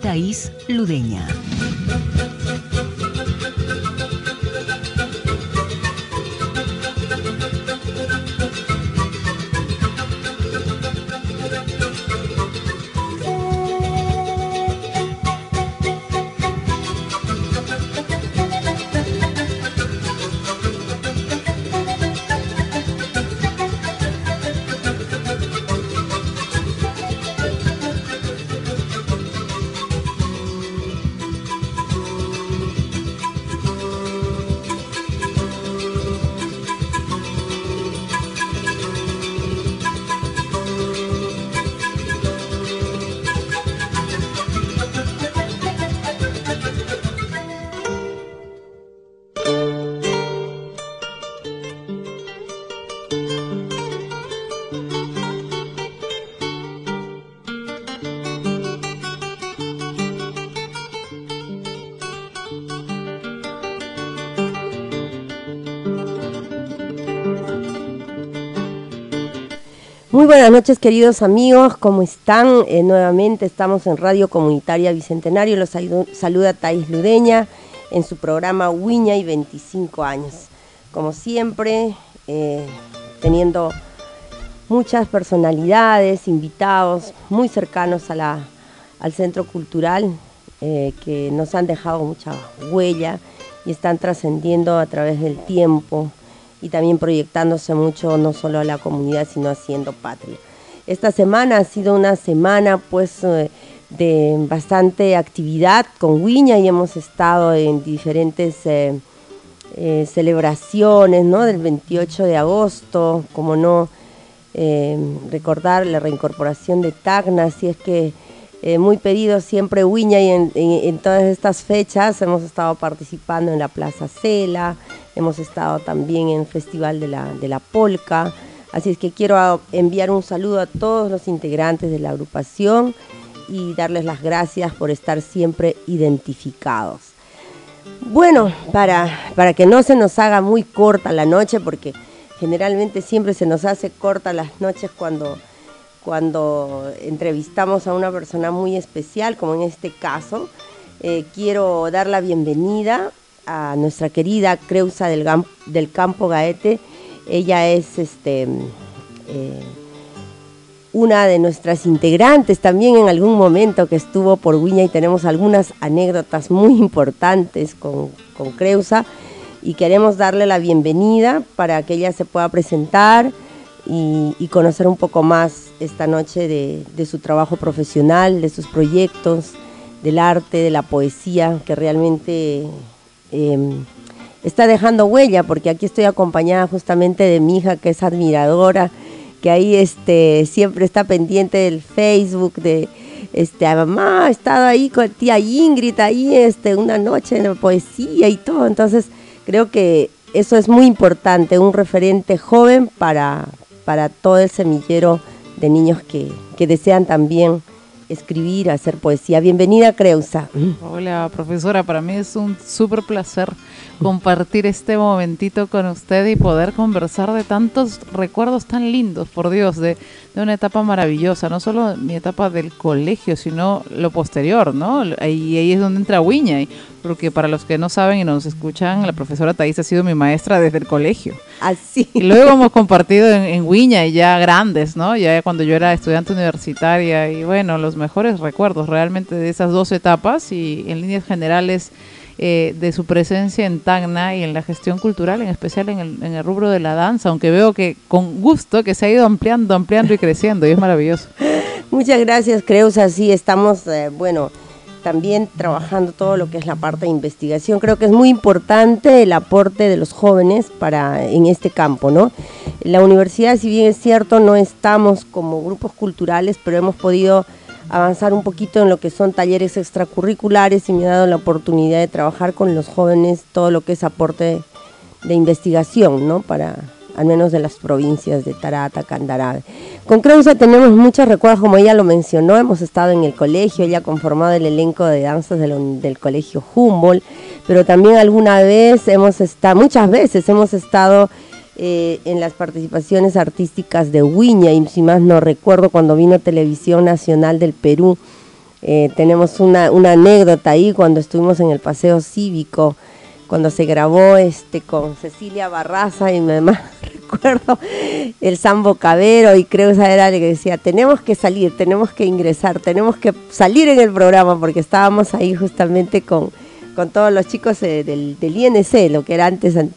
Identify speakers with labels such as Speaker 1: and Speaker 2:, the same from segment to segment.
Speaker 1: Thais Ludeña.
Speaker 2: Buenas noches queridos amigos, ¿cómo están? Eh, nuevamente estamos en Radio Comunitaria Bicentenario, los saluda Thais Ludeña en su programa Wiña y 25 años. Como siempre, eh, teniendo muchas personalidades, invitados muy cercanos a la, al Centro Cultural eh, que nos han dejado mucha huella y están trascendiendo a través del tiempo y también proyectándose mucho no solo a la comunidad, sino haciendo patria. Esta semana ha sido una semana pues eh, de bastante actividad con Wiña y hemos estado en diferentes eh, eh, celebraciones, ¿no? Del 28 de agosto, como no recordar la reincorporación de Tacna, así es que muy pedido siempre Wiña y en, todas estas fechas hemos estado participando en la Plaza Cela, hemos estado también en Festival de la, de la Polca, así es que quiero enviar un saludo a todos los integrantes de la agrupación y darles las gracias por estar siempre identificados. Bueno, para, para que no se nos haga muy corta la noche, porque generalmente siempre se nos hace corta las noches cuando, cuando entrevistamos a una persona muy especial, como en este caso, eh, quiero dar la bienvenida a nuestra querida Creusa del, Campo Gaete. Ella es este, eh, una de nuestras integrantes también en algún momento que estuvo por Guiña y tenemos algunas anécdotas muy importantes con, Creusa y queremos darle la bienvenida para que ella se pueda presentar y, conocer un poco más esta noche de su trabajo profesional, de sus proyectos, del arte, de la poesía, que realmente Em, está dejando huella, porque aquí estoy acompañada justamente de mi hija que es admiradora, que ahí este, siempre está pendiente del Facebook, de este, a mamá, ha estado ahí con tía Ingrid, ahí este, una noche de poesía y todo, entonces creo que eso es muy importante, un referente joven para, para todo el semillero de niños que, que desean también escribir, hacer poesía. Bienvenida, Creusa.
Speaker 3: Hola, profesora. Para mí es un súper placer compartir este momentito con usted y poder conversar de tantos recuerdos tan lindos, por Dios, de, una etapa maravillosa. No solo mi etapa del colegio, sino lo posterior, ¿no? Y ahí, es donde entra Wiña. Porque para los que no saben y nos escuchan, la profesora Thais ha sido mi maestra desde el colegio.
Speaker 2: Así.
Speaker 3: Y luego hemos compartido en, en Wiña y ya grandes, ¿no? Ya cuando yo era estudiante universitaria y bueno, los mejores recuerdos realmente de esas dos etapas y en líneas generales eh, de su presencia en Tacna y en la gestión cultural, en especial en el, en el rubro de la danza, aunque veo que con gusto que se ha ido ampliando, ampliando y creciendo y es maravilloso.
Speaker 2: Muchas gracias, Creusa. Sí, estamos, eh, bueno, también trabajando todo lo que es la parte de investigación. Creo que es muy importante el aporte de los jóvenes para en este campo, ¿no? La universidad, si bien es cierto, no estamos como grupos culturales, pero hemos podido avanzar un poquito en lo que son talleres extracurriculares y me ha dado la oportunidad de trabajar con los jóvenes todo lo que es aporte de investigación, ¿no? Para al menos de las provincias de Tarata, Candarave. Con Creusa tenemos muchos recuerdos, como ella lo mencionó, hemos estado en el colegio, ella ha conformado el elenco de danzas del, del colegio Humboldt, pero también alguna vez hemos estado, muchas veces hemos estado eh, en las participaciones artísticas de Huiña, y si más no recuerdo, cuando vino Televisión Nacional del Perú, eh, tenemos una, anécdota ahí cuando estuvimos en el paseo cívico, cuando se grabó este con Cecilia Barraza y además recuerdo el Sambo Cabero y creo que era el que decía, tenemos que salir, tenemos que ingresar, tenemos que salir en el programa porque estábamos ahí justamente con, con todos los chicos eh, del, del, INC, lo que era antes el,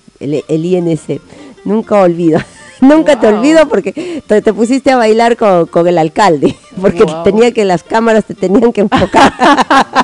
Speaker 2: el INC. Nunca olvido. Nunca te olvido porque te, pusiste a bailar con, el alcalde, porque tenía que las cámaras te tenían que enfocar.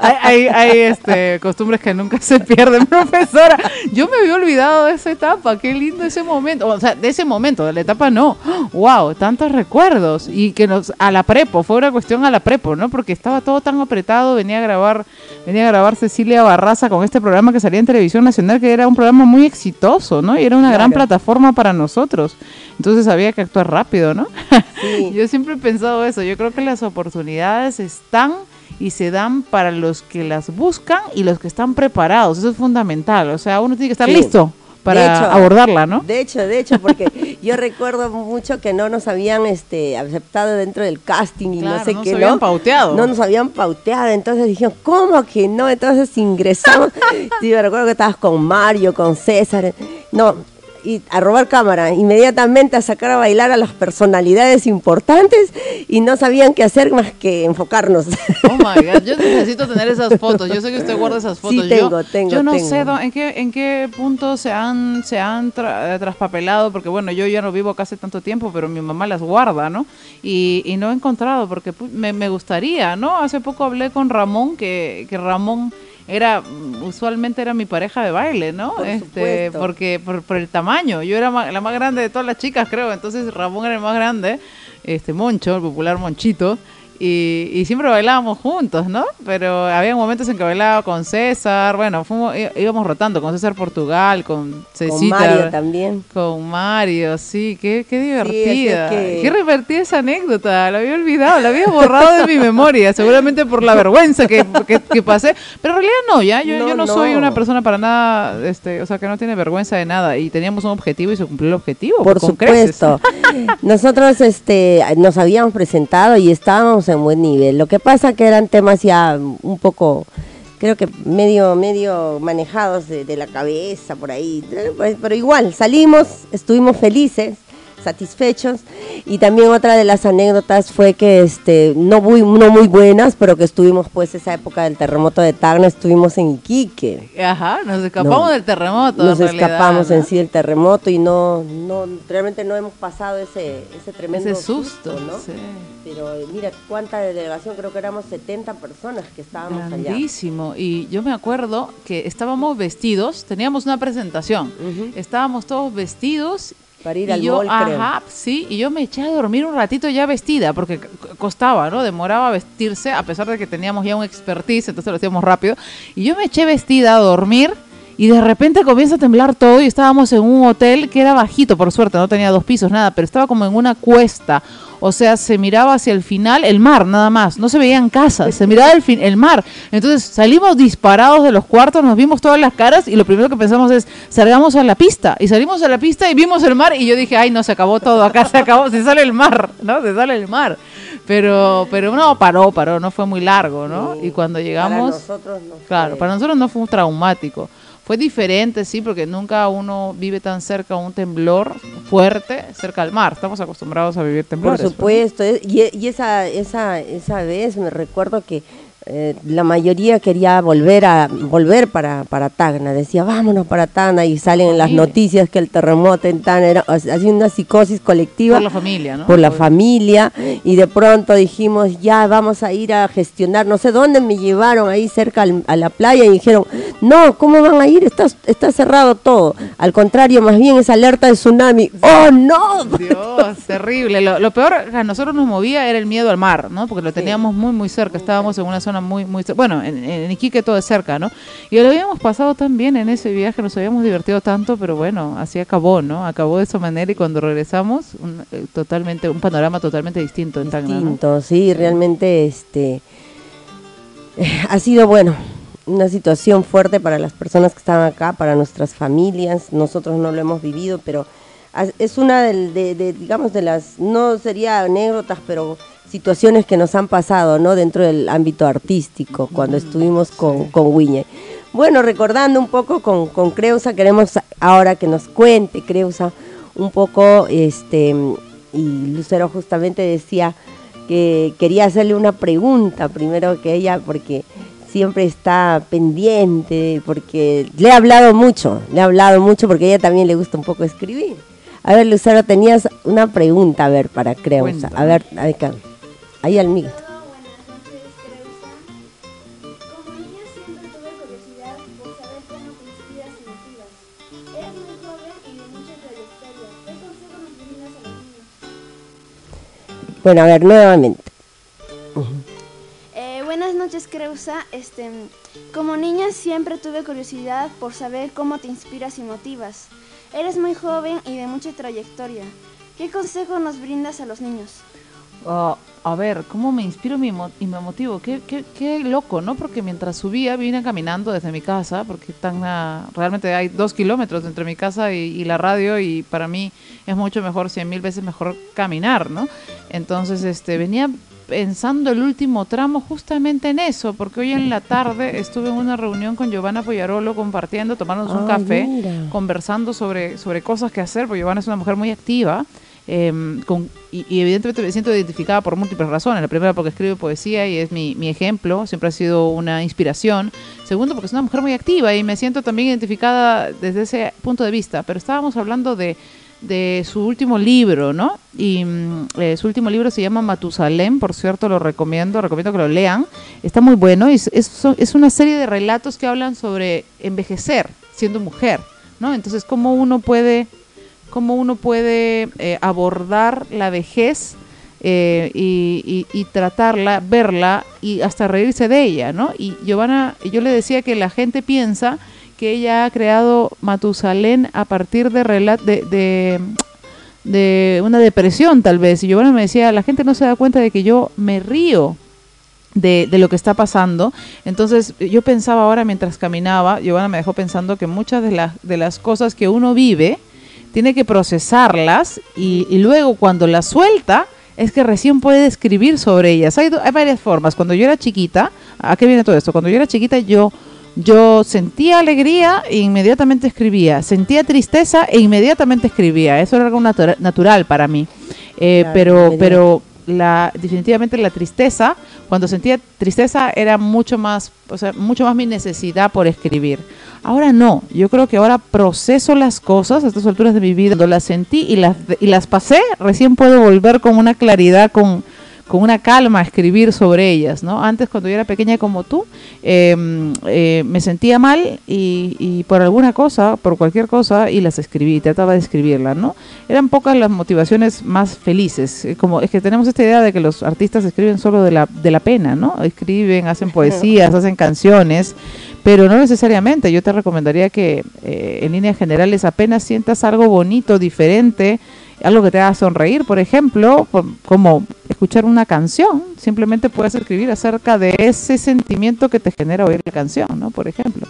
Speaker 3: hay, hay, este, costumbres que nunca se pierden, profesora. Yo me había olvidado de esa etapa, qué lindo ese momento. O sea, de ese momento, de la etapa no. ¡Wow! Tantos recuerdos. Y que nos, a la prepo, fue una cuestión a la prepo, ¿no? Porque estaba todo tan apretado, venía a grabar, venía a grabar Cecilia Barraza con este programa que salía en Televisión Nacional, que era un programa muy exitoso, ¿no? Y era una gran plataforma para nosotros. Entonces había que actuar rápido, ¿no? yo siempre he pensado eso. Yo creo que las oportunidades están y se dan para los que las buscan y los que están preparados. Eso es fundamental. O sea, uno tiene que estar listo para abordarla, ¿no?
Speaker 2: De hecho, de hecho, porque yo recuerdo mucho que no nos habían este, aceptado dentro del casting y no sé qué,
Speaker 3: nos habían pauteado.
Speaker 2: No nos habían pauteado, entonces dijeron, ¿cómo que no? Entonces ingresamos. sí, me recuerdo que estabas con Mario, con César. No, y a robar cámara, inmediatamente a sacar a bailar a las personalidades importantes y no sabían qué hacer más que enfocarnos.
Speaker 3: Oh my God, yo necesito tener esas fotos. Yo sé que usted guarda esas fotos.
Speaker 2: Sí, tengo, yo, tengo.
Speaker 3: Yo no sé en qué, en qué punto se han, se han eh, traspapelado, porque bueno, yo ya no vivo acá hace tanto tiempo, pero mi mamá las guarda, ¿no? Y, y no he encontrado, porque me, me gustaría, ¿no? Hace poco hablé con Ramón, que, que Ramón era usualmente era mi pareja de baile, ¿no? este, porque por, por, el tamaño, yo era la más grande de todas las chicas, creo, entonces Ramón era el más grande, este Moncho, el popular Monchito, y, siempre bailábamos juntos, ¿no? Pero había momentos en que bailaba con César, bueno, fuimos, íbamos rotando con César Portugal, con Cecita. Con
Speaker 2: Mario también.
Speaker 3: Con Mario, sí, qué, qué divertida. Qué divertida esa anécdota, la había olvidado, la había borrado de mi memoria, seguramente por la vergüenza que, que, pasé. Pero en realidad no, ya, yo no, yo no, soy una persona para nada, este, o sea, que no tiene vergüenza de nada. Y teníamos un objetivo y se cumplió el objetivo.
Speaker 2: Por supuesto. Nosotros este, nos habíamos presentado y estábamos en buen nivel. Lo que pasa que eran temas ya un poco, creo que medio, medio manejados de, de la cabeza por ahí. Pues, pero igual, salimos, estuvimos felices satisfechos. Y también otra de las anécdotas fue que este no muy no muy buenas, pero que estuvimos pues esa época del terremoto de Tacna, estuvimos en Iquique.
Speaker 3: Ajá, nos escapamos del terremoto.
Speaker 2: Nos escapamos en sí del terremoto y no no realmente no hemos pasado ese ese tremendo susto, ¿no? Pero mira cuánta delegación, creo que éramos 70 personas que estábamos
Speaker 3: Grandísimo. Y yo me acuerdo que estábamos vestidos, teníamos una presentación. Estábamos todos vestidos
Speaker 2: para ir al yo, ajá,
Speaker 3: sí, y yo me eché a dormir un ratito ya vestida, porque costaba, ¿no? Demoraba vestirse, a pesar de que teníamos ya un expertise, entonces lo hacíamos rápido. Y yo me eché vestida a dormir y de repente comienza a temblar todo y estábamos en un hotel que era bajito, por suerte, no tenía dos pisos, nada, pero estaba como en una cuesta. O sea, se miraba hacia el final el mar, nada más. No se veían casas, se miraba el, fin, el mar. Entonces salimos disparados de los cuartos, nos vimos todas las caras y lo primero que pensamos es, salgamos a la pista. Y salimos a la pista y vimos el mar y yo dije, ay, no, se acabó todo, acá se acabó, se sale el mar, ¿no? Se sale el mar. Pero, pero no, paró, paró, no fue muy largo, ¿no? y cuando llegamos...
Speaker 2: Para nosotros no
Speaker 3: Claro, para nosotros no fue un traumático. Fue diferente, sí, porque nunca uno vive tan cerca a un temblor fuerte cerca al mar. Estamos acostumbrados a vivir temblores.
Speaker 2: Por supuesto, y, y, esa, esa, esa vez me recuerdo que eh, la mayoría quería volver a volver para, para Tacna, decía vámonos para Tacna y salen en las noticias que el terremoto en Tacna era así una psicosis colectiva
Speaker 3: por la familia, ¿no?
Speaker 2: Por la familia y de pronto dijimos ya vamos a ir a gestionar, no sé dónde me llevaron ahí cerca a la playa y dijeron no, ¿cómo van a ir? Está, está cerrado todo. Al contrario, más bien es alerta de tsunami. ¡Oh, no!
Speaker 3: Dios, terrible. Lo, peor a nosotros nos movía era el miedo al mar, ¿no? Porque lo teníamos muy, muy cerca. Estábamos en una zona muy, muy bueno, en, Iquique todo es cerca, ¿no? Y lo habíamos pasado tan bien en ese viaje, nos habíamos divertido tanto, pero bueno, así acabó, ¿no? Acabó de esa manera y cuando regresamos, un, eh, totalmente, un panorama totalmente distinto en Tacna.
Speaker 2: Distinto, sí, realmente este ha sido bueno una situación fuerte para las personas que estaban acá, para nuestras familias. Nosotros no lo hemos vivido, pero es una de, digamos, de las, no sería anécdotas, pero situaciones que nos han pasado, ¿no? Dentro del ámbito artístico, cuando estuvimos con, con Wiñe. Bueno, recordando un poco con, con Creusa, queremos ahora que nos cuente Creusa un poco, este, y Lucero justamente decía que quería hacerle una pregunta primero que ella, porque siempre está pendiente, porque le he hablado mucho, le he hablado mucho porque a ella también le gusta un poco escribir. A ver, Lucero, tenías una pregunta, a ver, para Creusa. A ver, acá. Ahí al micro. Bueno, a ver, nuevamente.
Speaker 4: Buenas noches, Creusa. Este, como niña siempre tuve curiosidad por saber cómo te inspiras y motivas. Eres muy joven y de mucha trayectoria. ¿Qué consejo nos brindas a los niños?
Speaker 3: Ah, a ver, ¿cómo me inspiro y me motivo? Qué, qué, qué, loco, ¿no? Porque mientras subía, vine caminando desde mi casa, porque tan, realmente hay dos kilómetros entre mi casa y, y, la radio, y para mí es mucho mejor, cien mil veces mejor caminar, ¿no? Entonces, este, venía pensando el último tramo justamente en eso, porque hoy en la tarde estuve en una reunión con Giovanna Poyarolo compartiendo, tomándonos un café, conversando sobre, sobre cosas que hacer, porque Giovanna es una mujer muy activa. Em, con, y, evidentemente me siento identificada por múltiples razones. La primera porque escribe poesía y es mi, mi, ejemplo, siempre ha sido una inspiración. Segundo porque es una mujer muy activa y me siento también identificada desde ese punto de vista. Pero estábamos hablando de, de su último libro, ¿no? Y mm, eh, su último libro se llama Matusalén, por cierto, lo recomiendo, recomiendo que lo lean. Está muy bueno y es, es, una serie de relatos que hablan sobre envejecer siendo mujer, ¿no? Entonces, cómo uno puede, cómo uno puede eh, abordar la vejez eh, y, tratarla, verla y hasta reírse de ella, ¿no? Y Giovanna, yo le decía que la gente piensa que ella ha creado Matusalén a partir de, de, de, una depresión tal vez. Y Giovanna me decía, la gente no se da cuenta de que yo me río de, de, lo que está pasando. Entonces yo pensaba ahora mientras caminaba, Giovanna me dejó pensando que muchas de, las de las cosas que uno vive, tiene que procesarlas y, y, luego cuando las suelta, es que recién puede escribir sobre ellas. Hay, hay varias formas. Cuando yo era chiquita, ¿a qué viene todo esto? Cuando yo era chiquita yo yo sentía alegría e inmediatamente escribía, sentía tristeza e inmediatamente escribía. Eso era algo natural para mí. Eh, pero, pero la, definitivamente la tristeza, cuando sentía tristeza era mucho más, o sea, mucho más mi necesidad por escribir. Ahora no, yo creo que ahora proceso las cosas a estas alturas de mi vida, cuando las sentí y las, y las pasé, recién puedo volver con una claridad, con, con una calma escribir sobre ellas, ¿no? Antes, cuando yo era pequeña como tú, em, eh, me sentía mal y, por alguna cosa, por cualquier cosa, y las escribí, trataba de escribirlas, ¿no? Eran pocas las motivaciones más felices, como es que tenemos esta idea de que los artistas escriben solo de la, de la pena, ¿no? Escriben, hacen poesías, hacen canciones, pero no necesariamente. Yo te recomendaría que eh, en líneas generales apenas sientas algo bonito, diferente, algo que te haga sonreír, por ejemplo, como escuchar una canción, simplemente puedes escribir acerca de ese sentimiento que te genera oír la canción, ¿no? Por ejemplo.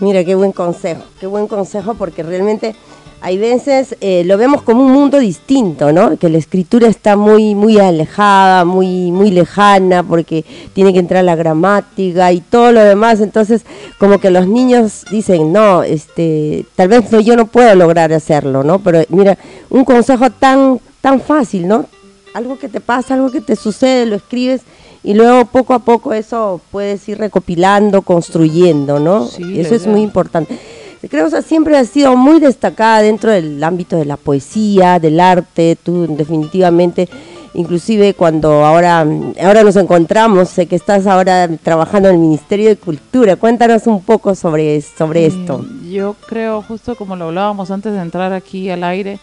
Speaker 2: Mira, qué buen consejo, qué buen consejo porque realmente hay veces eh, lo vemos como un mundo distinto, ¿no? Que la escritura está muy, muy alejada, muy, muy lejana, porque tiene que entrar la gramática y todo lo demás. Entonces, como que los niños dicen, no, este, tal vez yo no puedo lograr hacerlo, ¿no? Pero mira, un consejo tan, tan fácil, ¿no? algo que te pasa, algo que te sucede, lo escribes y luego poco a poco eso puedes ir recopilando, construyendo, ¿no?
Speaker 3: Sí,
Speaker 2: eso es muy importante. Que siempre has sido muy destacada dentro del ámbito de la poesía, del arte, tú definitivamente, inclusive cuando ahora, ahora nos encontramos, sé que estás ahora trabajando en el Ministerio de Cultura, cuéntanos un poco sobre, sobre esto.
Speaker 3: Mm, Yo creo, justo como lo hablábamos antes de entrar aquí al aire,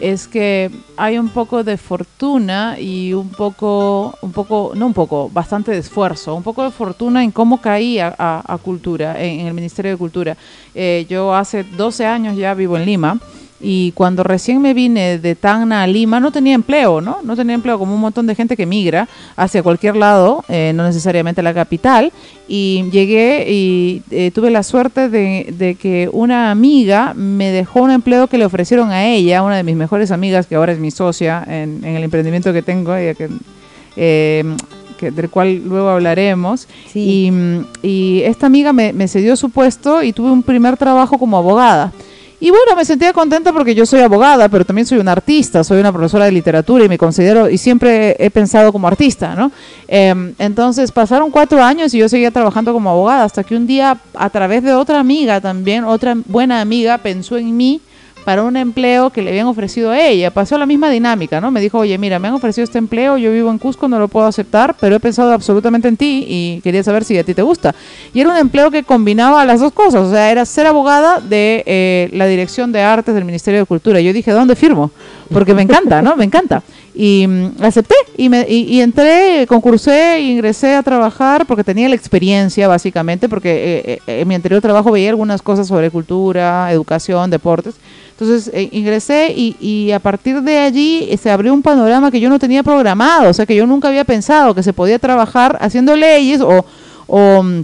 Speaker 3: es que hay un poco de fortuna y un poco, un poco, no un poco, bastante de esfuerzo, un poco de fortuna en cómo caí a, a- cultura, en, en el Ministerio de Cultura. Eh, yo hace 12 años ya vivo en Lima. Y cuando recién me vine de Tacna a Lima, no tenía empleo, ¿no? No tenía empleo como un montón de gente que migra hacia cualquier lado, eh, no necesariamente la capital. Y llegué y eh, tuve la suerte de, de que una amiga me dejó un empleo que le ofrecieron a ella, una de mis mejores amigas, que ahora es mi socia en, en el emprendimiento que tengo, ella que, eh, que- del cual luego hablaremos.
Speaker 2: Sí.
Speaker 3: Y, y esta amiga me, me cedió su puesto y tuve un primer trabajo como abogada. Y bueno, me sentía contenta porque yo soy abogada, pero también soy una artista, soy una profesora de literatura y me considero, y siempre he pensado como artista, ¿no? Em, entonces pasaron cuatro años y yo seguía trabajando como abogada, hasta que un día, a través de otra amiga también, otra buena amiga, pensó en mí para un empleo que le habían ofrecido a ella. Pasó la misma dinámica, ¿no? Me dijo, oye, mira, me han ofrecido este empleo, yo vivo en Cusco, no lo puedo aceptar, pero he pensado absolutamente en ti y quería saber si a ti te gusta. Y era un empleo que combinaba las dos cosas, o sea, era ser abogada de eh, la Dirección de Artes del Ministerio de Cultura. Yo dije, ¿dónde firmo? Porque me encanta, ¿no? Me encanta. Y mm, acepté y, me, y, y entré, concursé ingresé a trabajar porque tenía la experiencia, básicamente, porque eh, eh, en mi anterior trabajo veía algunas cosas sobre cultura, educación, deportes. Entonces eh, ingresé y, y a partir de allí eh, se abrió un panorama que yo no tenía programado, o sea, que yo nunca había pensado que se podía trabajar haciendo leyes o, o mm,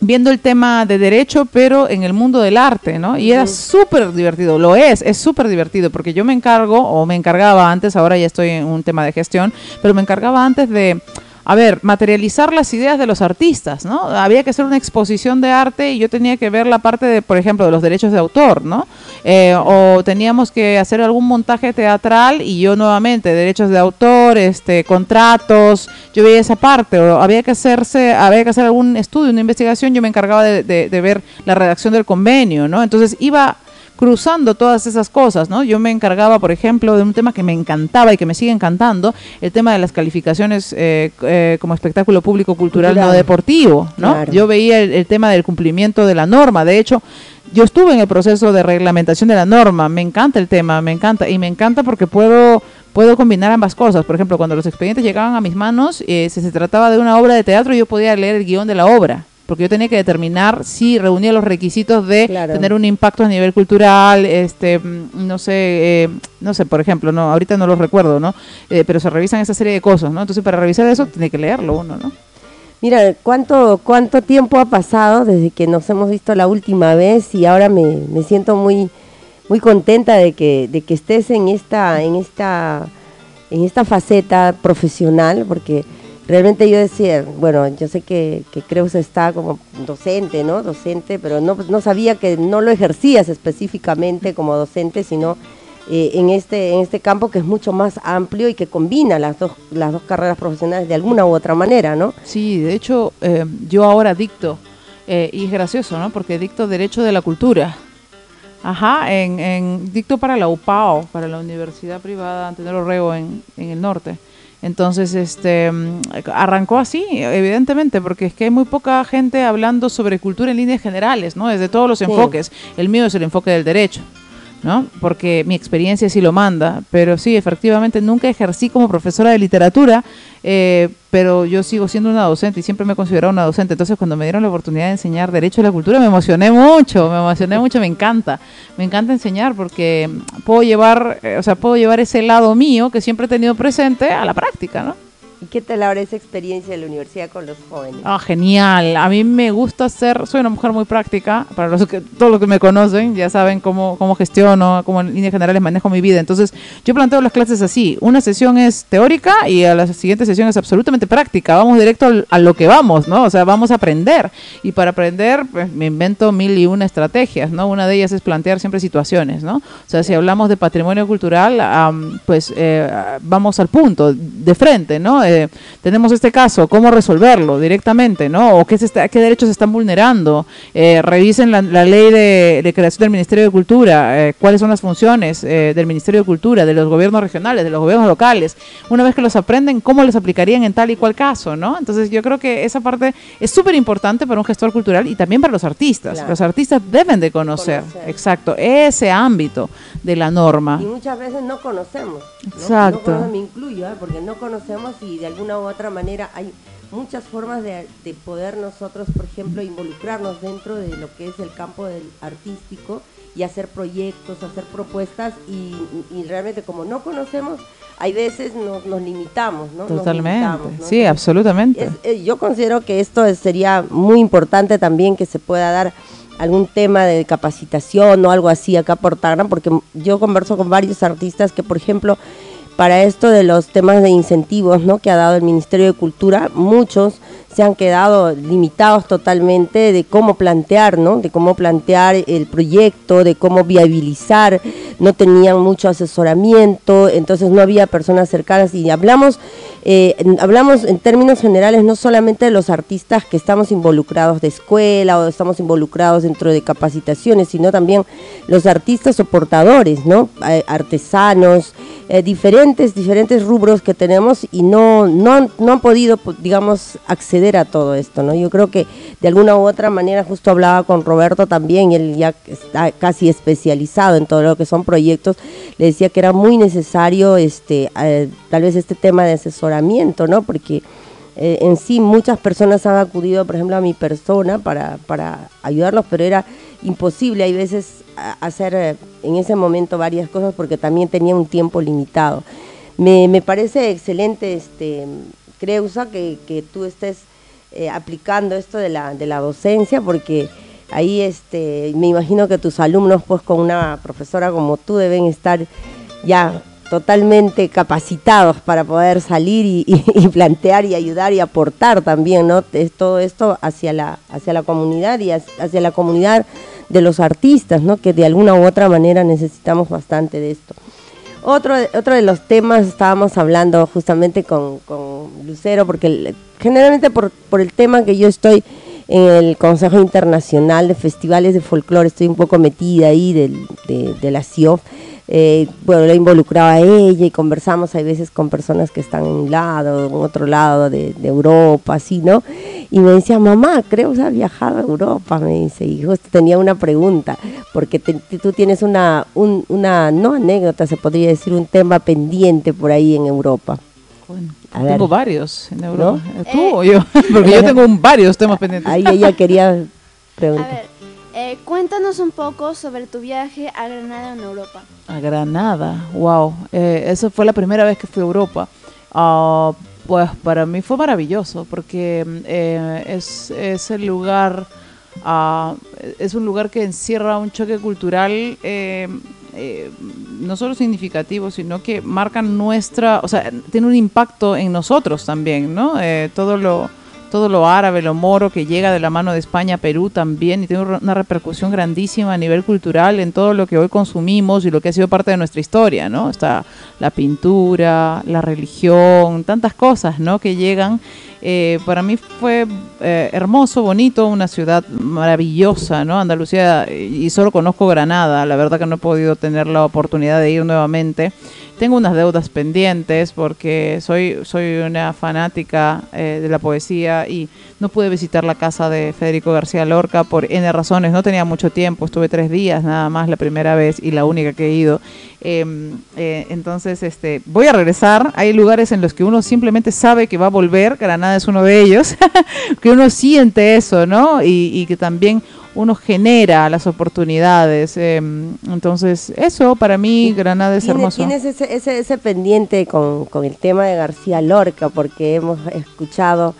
Speaker 3: viendo el tema de derecho, pero en el mundo del arte, ¿no? Y era súper divertido, lo es, es súper divertido, porque yo me encargo, o me encargaba antes, ahora ya estoy en un tema de gestión, pero me encargaba antes de, a ver, materializar las ideas de los artistas, ¿no? Había que hacer una exposición de arte y yo tenía que ver la parte de, por ejemplo, de los derechos de autor, ¿no? Eh, o teníamos que hacer algún montaje teatral y yo nuevamente, derechos de autor, este, contratos, yo veía esa parte, o había que hacerse, había que hacer algún estudio, una investigación, yo me encargaba de, de- de ver la redacción del convenio, ¿no? Entonces iba cruzando todas esas cosas, ¿no? Yo me encargaba, por ejemplo, de un tema que me encantaba y que me sigue encantando, el tema de las calificaciones eh, eh, como espectáculo público cultural, no deportivo, ¿no?
Speaker 2: Claro.
Speaker 3: Yo veía el, el tema del cumplimiento de la norma, de hecho, yo estuve en el proceso de reglamentación de la norma, me encanta el tema, me encanta, y me encanta porque puedo puedo combinar ambas cosas. Por ejemplo, cuando los expedientes llegaban a mis manos, eh, si se trataba de una obra de teatro, yo podía leer el guion de la obra, porque yo tenía que determinar si reunía los requisitos de
Speaker 2: Claro.
Speaker 3: tener un impacto a nivel cultural, este, mm, no sé, eh, no sé, por ejemplo, no, ahorita no los recuerdo, ¿no? Eh, pero se revisan esa serie de cosas, ¿no? Entonces, para revisar eso, tiene que leerlo uno, ¿no?
Speaker 2: Mira, ¿cuánto, ¿cuánto tiempo ha pasado desde que nos hemos visto la última vez? Y ahora me, me siento muy, muy contenta de que, de que estés en esta, en esta, en esta faceta profesional, porque realmente yo decía, bueno, yo sé que, que Creus está como docente, ¿no? Docente, pero no, no sabía que no lo ejercías específicamente como docente, sino eh, en, este, en este campo que es mucho más amplio y que combina las dos, las dos carreras profesionales de alguna u otra manera, ¿no?
Speaker 3: Sí, de hecho, eh, yo ahora dicto, eh, y es gracioso, ¿no? Porque dicto Derecho de la Cultura. Ajá, en, en dicto para la UPAO, para la Universidad Privada Antenor Orrego en, en el norte. Entonces, este, arrancó así, evidentemente, porque es que hay muy poca gente hablando sobre cultura en líneas generales, ¿no? Desde todos los
Speaker 2: Sí.
Speaker 3: enfoques. El mío es el enfoque del derecho. ¿no? Porque mi experiencia sí lo manda, pero sí, efectivamente nunca ejercí como profesora de literatura, eh, pero yo sigo siendo una docente y siempre me he considerado una docente. Entonces, cuando me dieron la oportunidad de enseñar Derecho a la Cultura, me emocioné mucho, me emocioné mucho, me encanta. Me encanta enseñar porque puedo llevar, eh, o sea, puedo llevar ese lado mío que siempre he tenido presente a la práctica, ¿no?
Speaker 2: ¿Y qué tal ahora esa experiencia de la universidad con los jóvenes?
Speaker 3: Ah, genial. A mí me gusta ser, soy una mujer muy práctica, para los que, todos los que me conocen ya saben cómo, cómo gestiono, cómo en líneas generales manejo mi vida. Entonces, yo planteo las clases así. Una sesión es teórica y a la siguiente sesión es absolutamente práctica. Vamos directo a lo que vamos, ¿no? O sea, vamos a aprender. Y para aprender, pues, me invento mil y una estrategias, ¿no? Una de ellas es plantear siempre situaciones, ¿no? O sea, si hablamos de patrimonio cultural, pues eh, vamos al punto, de frente, ¿no? Eh, tenemos este caso, ¿cómo resolverlo directamente, ¿no? ¿O qué, se está, qué derechos se están vulnerando? Eh, revisen la, ley de, creación del Ministerio de Cultura, eh, cuáles son las funciones del Ministerio de Cultura, de los gobiernos regionales, de los gobiernos locales. Una vez que los aprenden, ¿cómo los aplicarían en tal y cual caso, ¿no? Entonces yo creo que esa parte es súper importante para un gestor cultural y también para los artistas. Los artistas deben de conocer, exacto, ese ámbito de la norma.
Speaker 2: Y muchas veces no conocemos.
Speaker 3: Exacto.
Speaker 2: No me incluyo, porque no conocemos y de alguna u otra manera hay muchas formas de, poder nosotros, por ejemplo, involucrarnos dentro de lo que es el campo del artístico y hacer proyectos, hacer propuestas y, realmente como no conocemos, hay veces nos, nos limitamos, ¿no?
Speaker 3: Totalmente, sí, absolutamente.
Speaker 2: Eh, yo considero que esto sería muy importante también que se pueda dar algún tema de capacitación o algo así acá por porque yo converso con varios artistas que, por ejemplo, para esto de los temas de incentivos ¿no? que ha dado el Ministerio de Cultura, muchos se han quedado limitados totalmente de cómo plantear, ¿no? de cómo plantear el proyecto, de cómo viabilizar, no tenían mucho asesoramiento, entonces no había personas cercanas y hablamos, eh, hablamos en términos generales no solamente de los artistas que estamos involucrados de escuela o estamos involucrados dentro de capacitaciones, sino también los artistas soportadores, ¿no? Eh, artesanos, eh, diferentes, diferentes rubros que tenemos y no, no, no han podido, pues, digamos, acceder a todo esto, ¿no? Yo creo que de alguna u otra manera, justo hablaba con Roberto también, él ya está casi especializado en todo lo que son proyectos, le decía que era muy necesario, este, eh, tal vez este tema de asesoramiento, ¿no? Porque eh, en sí muchas personas han acudido, por ejemplo, a mi persona para, para ayudarlos, pero era imposible, hay veces hacer eh, en ese momento varias cosas porque también tenía un tiempo limitado. Me, me parece excelente, este, Creusa, que, que tú estés eh, aplicando esto de la, de la docencia porque ahí este, me imagino que tus alumnos pues con una profesora como tú deben estar ya totalmente capacitados para poder salir y, y, plantear y ayudar y aportar también ¿no? todo esto hacia la, hacia la comunidad y hacia la comunidad de los artistas, ¿no? que de alguna u otra manera necesitamos bastante de esto. Otro, otro de los temas estábamos hablando justamente con, Lucero, porque generalmente por, por el tema que yo estoy en el Consejo Internacional de Festivales de Folclore, estoy un poco metida ahí de, de la CIOF, eh, bueno, lo involucraba a ella y conversamos, hay veces con personas que están en un lado, en otro lado de, Europa, así, ¿no? Y me decía, mamá, creo que has viajado a Europa, me dice, y justo tenía una pregunta, porque tú tienes una, una, no anécdota, se podría decir, un tema pendiente por ahí en Europa.
Speaker 3: Bueno, tengo varios en Europa. ¿Tú o yo? Porque yo tengo varios temas pendientes.
Speaker 2: Ahí ella quería preguntar.
Speaker 4: Eh, cuéntanos un poco sobre tu viaje a Granada en Europa.
Speaker 3: A Granada, wow. Eh, esa fue la primera vez que fui a Europa. Ah, pues para mí fue maravilloso porque eh, es, es, el lugar, ah, es un lugar que encierra un choque cultural no solo significativo, sino que marca nuestra, o sea, tiene un impacto en nosotros también, ¿no? todo lo todo lo árabe, lo moro que llega de la mano de España a Perú también y tiene una repercusión grandísima a nivel cultural en todo lo que hoy consumimos y lo que ha sido parte de nuestra historia, ¿no? Está la pintura, la religión, tantas cosas, ¿no? Que llegan. Eh, para mí fue eh, hermoso, bonito, una ciudad maravillosa, ¿no? Andalucía, y solo conozco Granada, la verdad que no he podido tener la oportunidad de ir nuevamente. Tengo unas deudas pendientes porque soy, soy una fanática eh, de la poesía y no pude visitar la casa de Federico García Lorca por N razones. No tenía mucho tiempo, estuve tres días nada más la primera vez y la única que he ido. Em, eh, entonces, este, voy a regresar. Hay lugares en los que uno simplemente sabe que va a volver. Granada es uno de ellos, que uno siente eso, ¿no? Y, y que también uno genera las oportunidades. em, entonces, eso para mí, Granada es hermoso.
Speaker 2: Tienes ese, ese, ese pendiente con, con el tema de García Lorca, porque hemos escuchado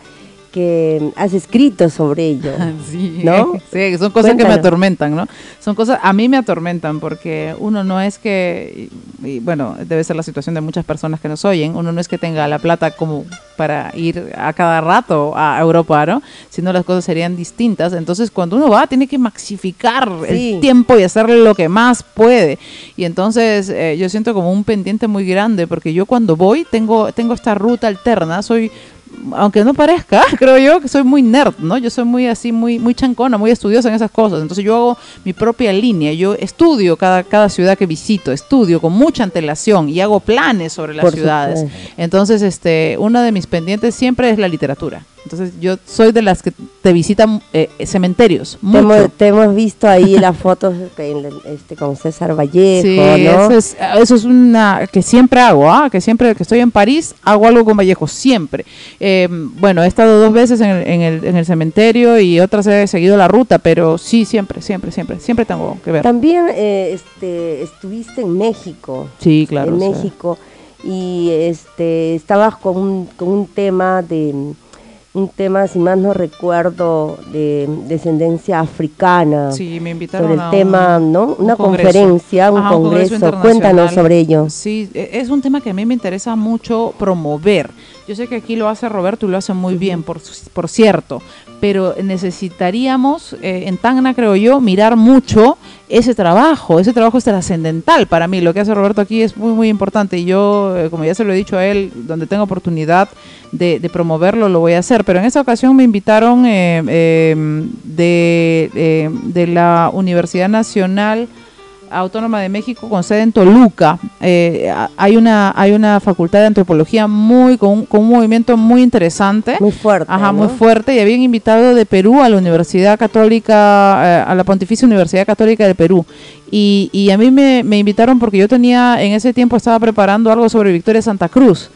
Speaker 2: que has escrito sobre ello.
Speaker 3: Sí,
Speaker 2: ¿No?
Speaker 3: sí, son cosas que me atormentan, ¿no? Son cosas, a mí me atormentan porque uno no es que, y, y bueno, debe ser la situación de muchas personas que nos oyen, uno no es que tenga la plata como para ir a cada rato a Europa, ¿no? Sino las cosas serían distintas. Entonces, cuando uno va, tiene que maxificar
Speaker 2: Sí.
Speaker 3: el tiempo y hacer lo que más puede. Y entonces, eh, yo siento como un pendiente muy grande porque yo cuando voy tengo, tengo esta ruta alterna, soy aunque no parezca, creo yo que soy muy nerd, ¿no? Yo soy muy así, muy, muy chancona, muy estudiosa en esas cosas. Entonces yo hago mi propia línea, yo estudio cada, cada ciudad que visito, estudio con mucha antelación y hago planes sobre las
Speaker 2: Por
Speaker 3: ciudades.
Speaker 2: supuesto.
Speaker 3: Entonces, este, una de mis pendientes siempre es la literatura. Entonces yo soy de las que te visitan eh, cementerios,
Speaker 2: Te
Speaker 3: mucho.
Speaker 2: hemos, te hemos visto ahí las fotos este, con César Vallejo,
Speaker 3: Sí,
Speaker 2: ¿no?
Speaker 3: eso es, eso es una que siempre hago, ¿ah? que siempre que estoy en París hago algo con Vallejo, siempre. Eh, bueno, he estado dos veces en el, en, el, en el cementerio y otras he seguido la ruta, pero sí, siempre, siempre, siempre, siempre tengo que ver.
Speaker 2: También eh, este, estuviste en México,
Speaker 3: Sí, claro.
Speaker 2: en
Speaker 3: o sea,
Speaker 2: México, y este, estabas con un, con un tema de un tema, si más no recuerdo, de descendencia africana.
Speaker 3: Sí, me invitaron
Speaker 2: sobre el
Speaker 3: a un-
Speaker 2: tema, ¿no?
Speaker 3: un
Speaker 2: Una conferencia, un
Speaker 3: Ajá,
Speaker 2: congreso. Cuéntanos sobre ello.
Speaker 3: Sí, e- es un tema que a mí me interesa mucho promover. Yo sé que aquí lo hace Roberto y lo hace muy bien, por, por cierto, pero necesitaríamos, eh, en Tacna creo yo, mirar mucho ese trabajo. Ese trabajo es trascendental para mí. Lo que hace Roberto aquí es muy, muy importante y yo, eh, como ya se lo he dicho a él, donde tengo oportunidad de, de promoverlo, lo voy a hacer. Pero en esa ocasión me invitaron eh, eh, de, eh, de la Universidad Nacional Autónoma de México con sede en Toluca. Eh, hay una hay una facultad de antropología muy con un, con un movimiento muy interesante.
Speaker 2: Muy fuerte.
Speaker 3: Ajá,
Speaker 2: ¿no?
Speaker 3: muy fuerte. Y habían invitado de Perú a la Universidad Católica, eh, a la Pontificia Universidad Católica de Perú. Y, y a mí me, me invitaron porque yo tenía, en ese tiempo estaba preparando algo sobre Victoria Santa Cruz.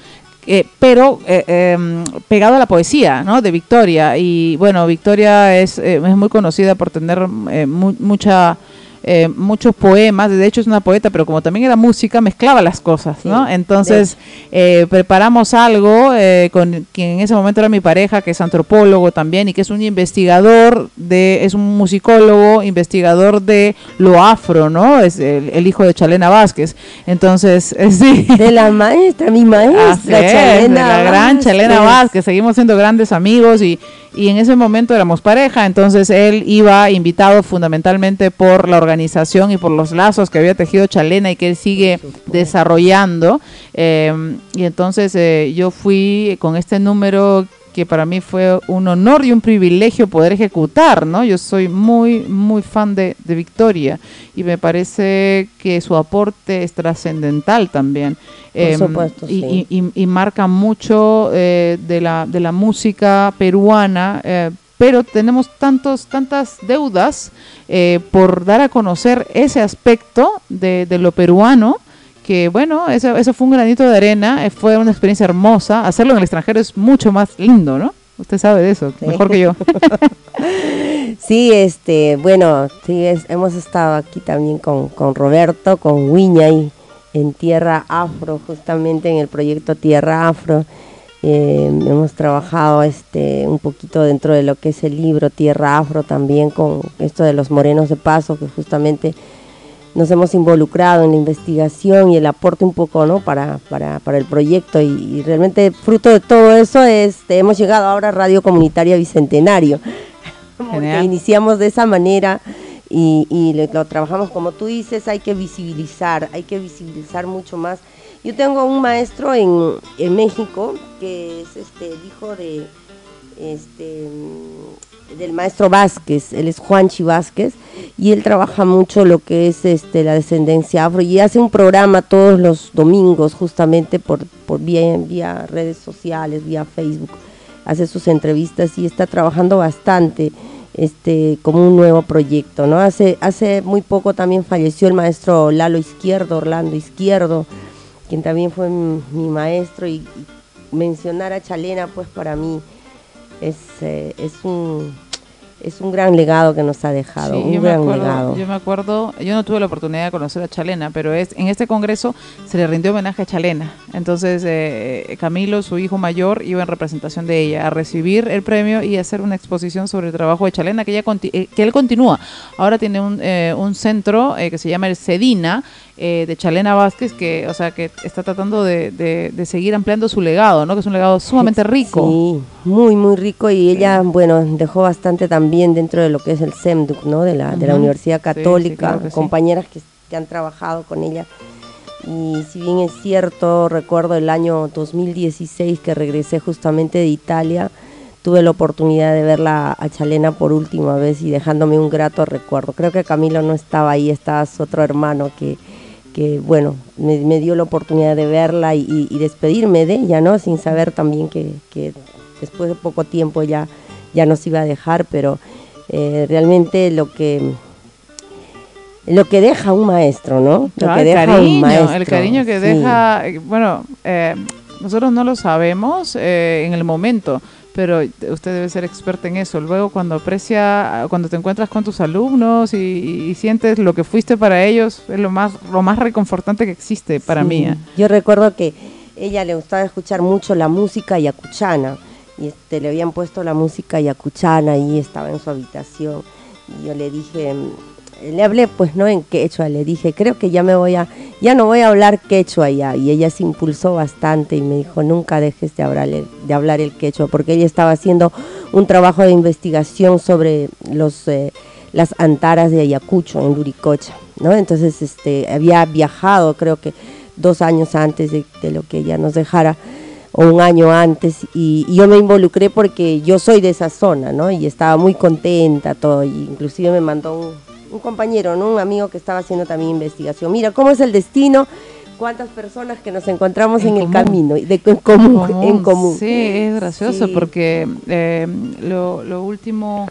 Speaker 3: eh, pero eh, em, pegado a la poesía, ¿no? De Victoria. Y bueno, Victoria es, es muy conocida por tener mu- mucha eh, muchos poemas, de hecho es una poeta, pero como también era música, mezclaba las cosas, ¿no? Entonces eh, preparamos algo eh, con quien en ese momento era mi pareja, que es antropólogo también y que es un investigador, de es un musicólogo, investigador de lo afro, ¿no? Es el, el hijo de Chalena Vázquez. Entonces, sí.
Speaker 2: De la maestra, mi maestra,
Speaker 3: Así es,
Speaker 2: Chalena
Speaker 3: de la gran. Chalena Vázquez, seguimos siendo grandes amigos y, y en ese momento éramos pareja, entonces él iba invitado fundamentalmente por la organización y por los lazos que había tejido Chalena y que él sigue desarrollando. eh, y entonces eh, yo fui con este número que para mí fue un honor y un privilegio poder ejecutar, ¿no? Yo soy muy, muy fan de, de Victoria y me parece que su aporte es trascendental también. Em,
Speaker 2: supuesto,
Speaker 3: y,
Speaker 2: sí.
Speaker 3: y- y- y marca mucho eh, de, la, de la música peruana, eh, pero tenemos tantos, tantas deudas eh, por dar a conocer ese aspecto de, de lo peruano que bueno, eso, eso fue un granito de arena, eh, fue una experiencia hermosa. Hacerlo en el extranjero es mucho más lindo, ¿no? Usted sabe de eso,
Speaker 2: Sí.
Speaker 3: mejor que yo.
Speaker 2: Sí, este, bueno, sí, es- hemos estado aquí también con, con Roberto, con Wiñay, en Tierra Afro, justamente en el proyecto Tierra Afro. Eh, hemos trabajado este un poquito dentro de lo que es el libro Tierra Afro también con esto de los morenos de paso que justamente nos hemos involucrado en la investigación y el aporte un poco no para, para, para el proyecto y, y realmente fruto de todo eso este, hemos llegado ahora a Radio Comunitaria Bicentenario porque iniciamos de esa manera y, y lo, lo trabajamos como tú dices, hay que visibilizar, hay que visibilizar mucho más. Yo tengo un maestro en, en México que es este el hijo de este mm, del maestro Vázquez, él es Juanchi Vázquez y él trabaja mucho lo que es este la descendencia afro y hace un programa todos los domingos justamente por, por vía, vía redes sociales, vía Facebook, hace sus entrevistas y está trabajando bastante este como un nuevo proyecto, ¿no? Hace hace muy poco también falleció el maestro Lalo Izquierdo, Orlando Izquierdo, quien también fue mi, maestro y, y mencionar a Chalena pues para mí es, eh, es un es un gran legado que nos ha dejado, un
Speaker 3: yo
Speaker 2: gran
Speaker 3: me acuerdo,
Speaker 2: legado.
Speaker 3: Yo me acuerdo, yo no tuve la oportunidad de conocer a Chalena, pero es en este congreso se le rindió homenaje a Chalena. Entonces eh, Camilo, su hijo mayor, iba en representación de ella a recibir el premio y hacer una exposición sobre el trabajo de Chalena, que, ella eh, que él continúa. Ahora tiene un, eh, un centro eh, que se llama el Sedina, eh, de Chalena Vázquez, que, o sea, que está tratando de, de- de seguir ampliando su legado, ¿no? Que es un legado sumamente rico.
Speaker 2: Sí, muy, muy rico y ella, bueno, dejó bastante también dentro de lo que es el SEMDUC, ¿no? De la, de la. Universidad
Speaker 3: sí,
Speaker 2: Católica,
Speaker 3: claro que sí.
Speaker 2: compañeras que, que han trabajado con ella. Y si bien es cierto, recuerdo el año 2016 que regresé justamente de Italia, tuve la oportunidad de verla a Chalena por última vez y dejándome un grato recuerdo. Creo que Camilo no estaba ahí, estaba su otro hermano que, que bueno, me, me dio la oportunidad de verla y, despedirme de ella, ¿no? Sin saber también que, que después de poco tiempo ya, ya nos iba a dejar, pero eh, realmente lo que lo que deja un maestro, ¿no? Lo
Speaker 3: Ah,
Speaker 2: que
Speaker 3: el
Speaker 2: deja un
Speaker 3: cariño,
Speaker 2: maestro.
Speaker 3: el cariño que
Speaker 2: sí.
Speaker 3: deja, eh, bueno, eh, nosotros no lo sabemos eh, en el momento, pero usted debe ser experta en eso. Luego cuando aprecia, cuando te encuentras con tus alumnos y, y sientes lo que fuiste para ellos, es lo más, lo más reconfortante que existe para
Speaker 2: Sí.
Speaker 3: mí. ¿eh?
Speaker 2: Yo recuerdo que ella le gustaba escuchar mucho la música yacuchana y este, le habían puesto la música yacuchana y estaba en su habitación y yo le dije, le hablé pues no en quechua, le dije, creo que ya me voy a, ya no voy a hablar quechua ya y ella se impulsó bastante y me dijo, nunca dejes de hablar el, de hablar el quechua porque ella estaba haciendo un trabajo de investigación sobre los... eh, las antaras de Ayacucho en Luricocha, ¿no? Entonces, este, había viajado, creo que dos años antes de, lo que ella nos dejara, o un año antes, y, y yo me involucré porque yo soy de esa zona, ¿no? Y estaba muy contenta, todo, y inclusive me mandó un, un compañero, ¿no? Un amigo que estaba haciendo también investigación. Mira, ¿cómo es el destino? ¿Cuántas personas que nos encontramos en,
Speaker 3: En
Speaker 2: el
Speaker 3: común.
Speaker 2: camino? De, en común, en común.
Speaker 3: Sí, es gracioso
Speaker 2: Sí.
Speaker 3: porque eh, lo, lo último,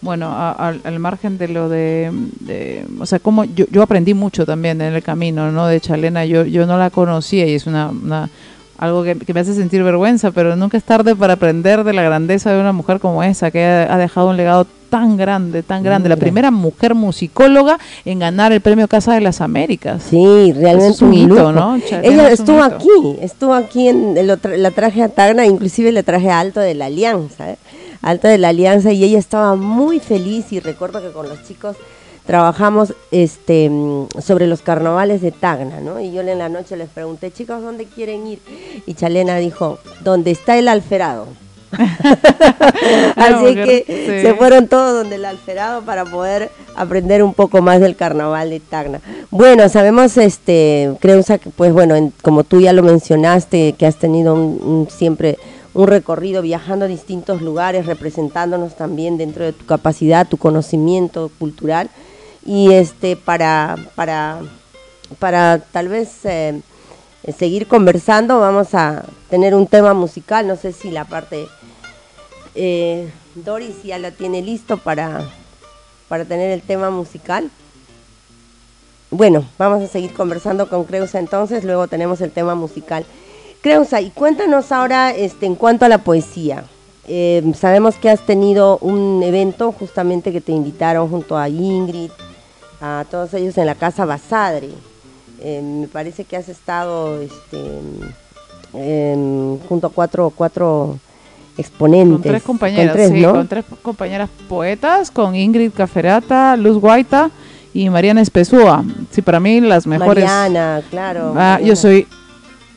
Speaker 3: bueno, a- al, al margen de lo de, de- o sea, como yo, yo aprendí mucho también en el camino, ¿no? De Chalena, yo, yo no la conocía y es una, una- algo que, que me hace sentir vergüenza, pero nunca es tarde para aprender de la grandeza de una mujer como esa, que ha, ha dejado un legado tan grande, tan grande, la primera mujer musicóloga en ganar el premio Casa de las Américas.
Speaker 2: Sí, realmente
Speaker 3: es un hito,
Speaker 2: lujo.
Speaker 3: ¿no?
Speaker 2: Ella
Speaker 3: es
Speaker 2: estuvo
Speaker 3: hito.
Speaker 2: aquí, estuvo aquí, en, tra- la traje a Tacna, inclusive le traje a Alto de la Alianza, ¿eh? Alto de la Alianza, y ella estaba muy feliz y recuerdo que con los chicos trabajamos este sobre los carnavales de Tacna, ¿no? Y yo en la noche les pregunté, chicos, ¿dónde quieren ir? Y Chalena dijo, ¿dónde está el alferado? Así que
Speaker 3: sí.
Speaker 2: se fueron todos donde el alferado para poder aprender un poco más del carnaval de Tacna. Bueno, sabemos, este, Creusa, que pues bueno, en- como tú ya lo mencionaste, que has tenido un- un siempre un recorrido viajando a distintos lugares, representándonos también dentro de tu capacidad, tu conocimiento cultural. Y este, para, para, para tal vez eh, seguir conversando, vamos a tener un tema musical. No sé si la parte eh, Doris ya lo tiene listo para, para tener el tema musical. Bueno, vamos a seguir conversando con Creusa entonces, luego tenemos el tema musical. Creusa, y cuéntanos ahora este, en cuanto a la poesía. Eh, sabemos que has tenido un evento justamente que te invitaron junto a Ingrid, a todos ellos en la Casa Basadre. Eh, me parece que has estado este, em, junto a cuatro, cuatro exponentes.
Speaker 3: Con tres compañeras,
Speaker 2: Con tres,
Speaker 3: sí,
Speaker 2: ¿no?
Speaker 3: con tres compañeras poetas, con Ingrid Caferata, Luz Guaita y Mariana Espesúa. Sí, para mí las mejores.
Speaker 2: Mariana, claro.
Speaker 3: Ah,
Speaker 2: Mariana.
Speaker 3: yo soy,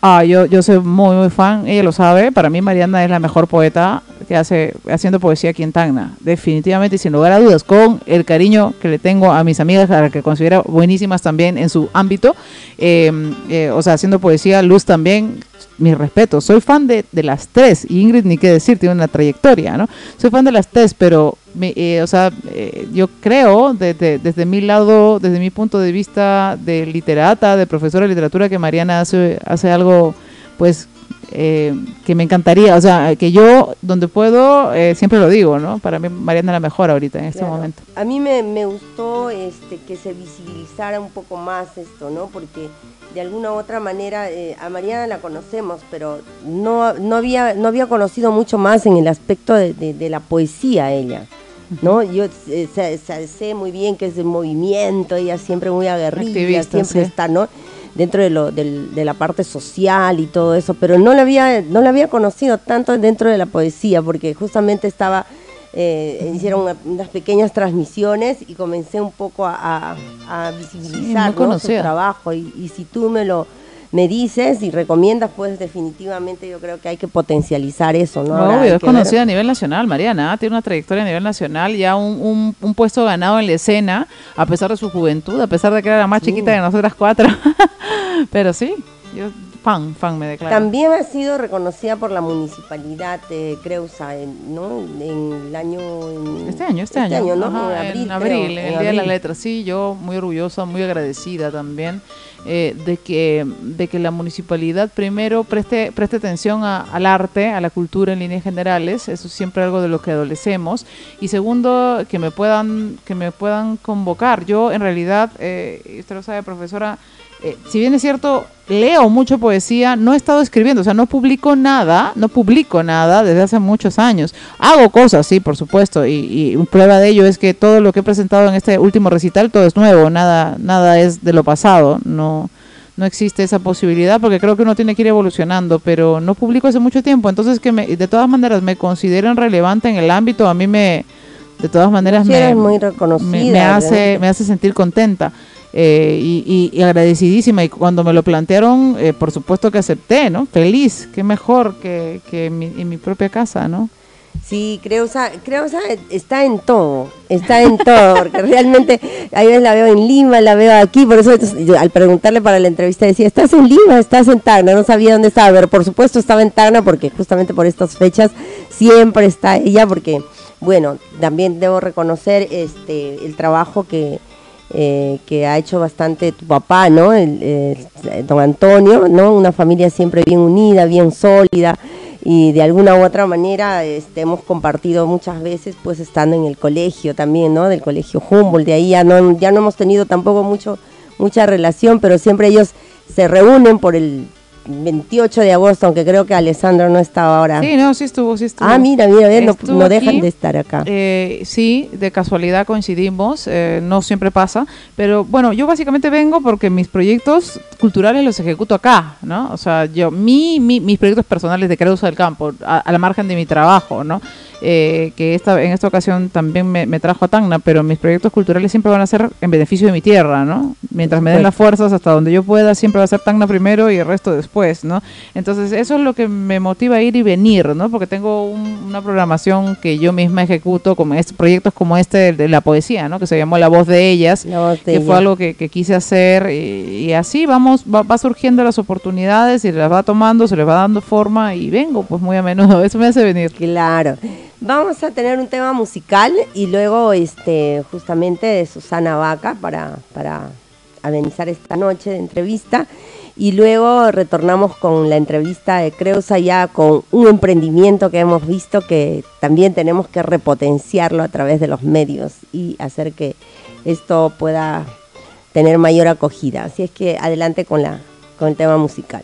Speaker 3: ah, yo, yo soy muy, muy fan, ella lo sabe, para mí Mariana es la mejor poeta que hace haciendo poesía aquí en Tacna, definitivamente y sin lugar a dudas, con el cariño que le tengo a mis amigas, a las que considero buenísimas también en su ámbito, eh, eh, o sea, haciendo poesía, Luz también, mi respeto, soy fan de, de las tres, Ingrid ni qué decir, tiene una trayectoria, ¿no? Soy fan de las tres, pero, me- eh, o sea, eh, yo creo desde, desde mi lado, desde mi punto de vista de literata, de profesora de literatura, que Mariana hace, hace algo, pues, eh, que me encantaría, o sea, que yo, donde puedo, eh, siempre lo digo, ¿no? Para mí Mariana es la mejor ahorita, en este
Speaker 2: Claro.
Speaker 3: momento.
Speaker 2: A mí me, me gustó este, que se visibilizara un poco más esto, ¿no? Porque de alguna u otra manera eh, a Mariana la conocemos, pero no, no, había, no había conocido mucho más en el aspecto de, de- de la poesía ella. ¿No? Yo eh, sé, muy bien que es el movimiento, ella siempre muy aguerrida, siempre
Speaker 3: sí.
Speaker 2: está, ¿no? Dentro de, lo, del- de la parte social y todo eso, pero no la había, no la había conocido tanto dentro de la poesía, porque justamente estaba, eh, hicieron una- unas pequeñas transmisiones y comencé un poco a, a- a visibilizar
Speaker 3: muy
Speaker 2: ¿no? su trabajo. Y, y si tú me lo me dices y recomiendas, pues definitivamente yo creo que hay que potencializar eso, ¿no? Ahora
Speaker 3: Obvio, es conocida a nivel nacional, Mariana, tiene una trayectoria a nivel nacional, ya un, un, un puesto ganado en la escena, a pesar de su juventud, a pesar de que era la más chiquita de nosotras cuatro. Pero sí, yo fan, fan me declaro.
Speaker 2: También ha sido reconocida por la municipalidad de Creusa, en, ¿no? En el año... en-
Speaker 3: Este año, este, año.
Speaker 2: ¿no?
Speaker 3: Ajá,
Speaker 2: en abril,
Speaker 3: en
Speaker 2: creo,
Speaker 3: abril,
Speaker 2: en
Speaker 3: en el Día de la. Letra. Sí, yo muy orgullosa, muy agradecida también eh, de, que, de que la municipalidad primero preste, preste atención al arte, a la cultura en líneas generales, eso es siempre algo de lo que adolecemos. Y segundo, que me puedan, que me puedan convocar. Yo en realidad, eh, usted lo sabe, profesora, eh, si bien es cierto, leo mucho poesía, no he estado escribiendo, o sea, no publico nada, no publico nada desde hace muchos años. Hago cosas, sí, por supuesto, y, y prueba de ello es que todo lo que he presentado en este último recital, todo es nuevo, nada, nada es de lo pasado, no, no existe esa posibilidad porque creo que uno tiene que ir evolucionando, pero no publico hace mucho tiempo, entonces que me, de todas maneras me consideren relevante en el ámbito, a mí me, de todas maneras me,
Speaker 2: muy
Speaker 3: me, hace, me hace sentir contenta. Eh, y, agradecidísima y cuando me lo plantearon eh, por supuesto que acepté no feliz qué mejor que, que mi, en mi propia casa no
Speaker 2: Sí, Creusa, Creusa está en todo, está en todo, porque realmente a veces la veo en Lima, la veo aquí, por eso al preguntarle para la entrevista decía, ¿estás en Lima? ¿Estás en Tacna? No sabía dónde estaba, pero por supuesto estaba en Tacna porque justamente por estas fechas siempre está ella, porque, bueno, también debo reconocer este el trabajo que, eh, que ha hecho bastante tu papá, ¿no? El, don Antonio, ¿no? Una familia siempre bien unida, bien sólida y de alguna u otra manera este, hemos compartido muchas veces pues estando en el colegio también, ¿no? Del colegio Humboldt, de ahí ya no, ya no hemos tenido tampoco mucho, mucha relación, pero siempre ellos se reúnen por el 28 de agosto, aunque creo que Alessandro no estaba ahora.
Speaker 3: sí no sí estuvo sí estuvo
Speaker 2: ah, mira, mira, ve, no, no dejan
Speaker 3: aquí.
Speaker 2: de estar acá.
Speaker 3: Eh, sí, de casualidad coincidimos, eh, no siempre pasa, pero bueno, yo básicamente vengo porque mis proyectos culturales los ejecuto acá, ¿no? O sea, yo, mi, mi- mis proyectos personales de Creusa del Campo, a, a la margen de mi trabajo, ¿no? Eh, que esta, en esta ocasión también me, me trajo a Tacna, pero mis proyectos culturales siempre van a ser en beneficio de mi tierra, ¿no? Mientras me den las fuerzas hasta donde yo pueda, siempre va a ser Tacna primero y el resto después, ¿no? Entonces, eso es lo que me motiva a ir y venir, ¿no? Porque tengo un- una programación que yo misma ejecuto, como este, proyectos como este de, de la poesía, ¿no? Que se llamó La Voz de Ellas,
Speaker 2: La voz de
Speaker 3: que fue algo que, que quise hacer y, y así vamos, va, va surgiendo las oportunidades y las va tomando, se les va dando forma y vengo pues muy a menudo, eso me hace venir.
Speaker 2: Claro. Vamos a tener un tema musical y luego este justamente de Susana Vaca para, para amenizar esta noche de entrevista. Y luego retornamos con la entrevista de Creusa ya con un emprendimiento que hemos visto que también tenemos que repotenciarlo a través de los medios y hacer que esto pueda tener mayor acogida. Así es que adelante con, la, con el tema musical.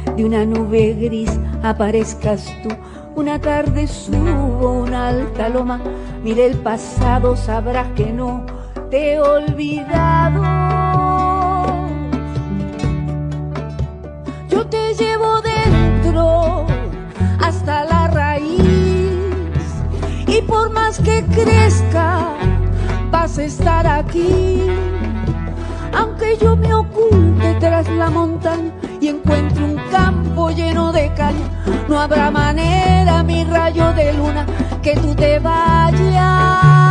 Speaker 5: de una nube gris aparezcas tú. Una tarde subo una alta loma, mire el pasado, sabrás que no te he olvidado. Yo te llevo dentro hasta la raíz y por más que crezca vas a estar aquí. Aunque yo me oculte tras la montaña, y encuentre un campo lleno de caña, no habrá manera, mi rayo de luna, que tú te vayas.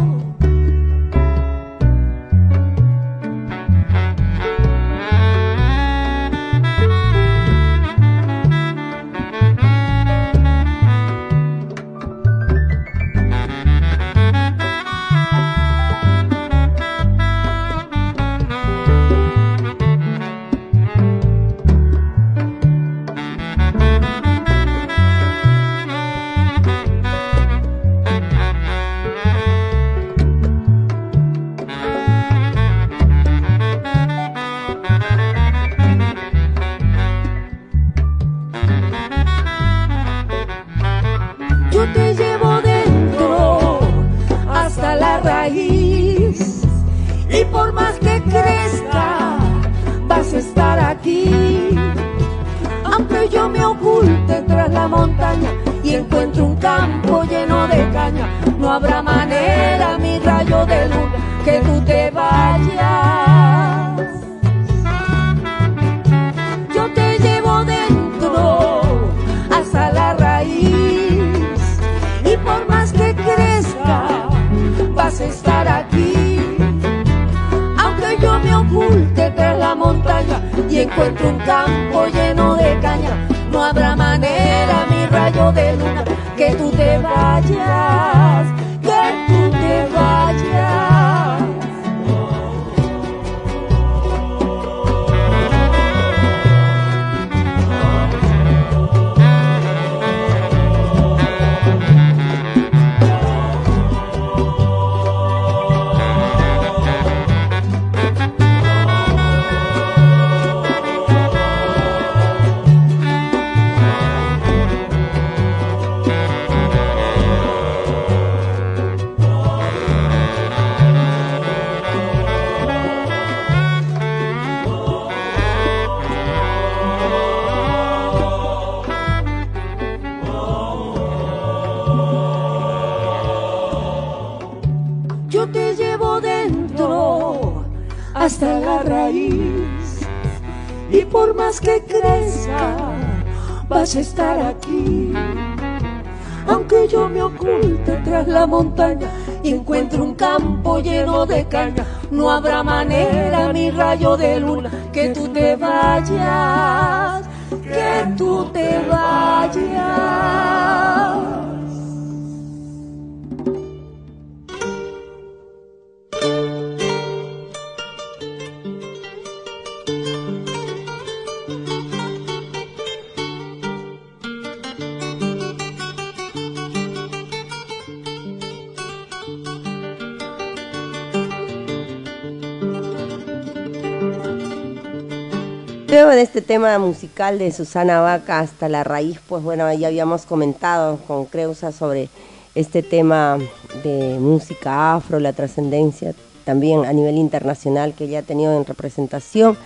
Speaker 2: tema musical de Susana Vaca hasta la raíz, pues bueno, ya habíamos comentado con Creusa sobre este tema de música afro, la trascendencia también a nivel internacional que ella ha tenido en representación.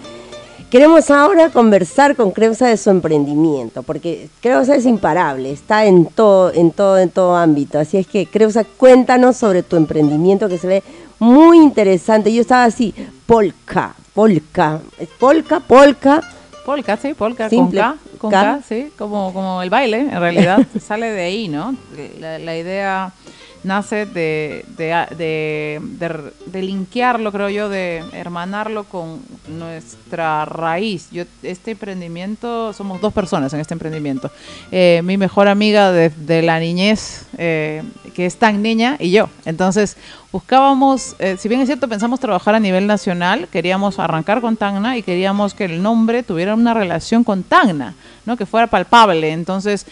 Speaker 2: Queremos ahora conversar con Creusa de su emprendimiento, porque Creusa es imparable, está en todo, en todo, en todo ámbito. Así es que, Creusa, cuéntanos sobre tu emprendimiento que se ve muy interesante. Yo estaba así, polka, polka. Polka, polka.
Speaker 3: Polka, sí, polka, con K, con K, sí, como, como el baile, en realidad, sale de ahí, ¿no? La, idea nace de, de, de, de, linkearlo, creo yo, de hermanarlo con, nuestra raíz. Yo, este emprendimiento, somos dos personas en este emprendimiento. Eh, mi mejor amiga desde la niñez, eh, que es tan niña, y yo. Entonces, buscábamos, eh, si bien es cierto, pensamos trabajar a nivel nacional, queríamos arrancar con Tacna y queríamos que el nombre tuviera una relación con Tacna, ¿no? que fuera palpable. Entonces,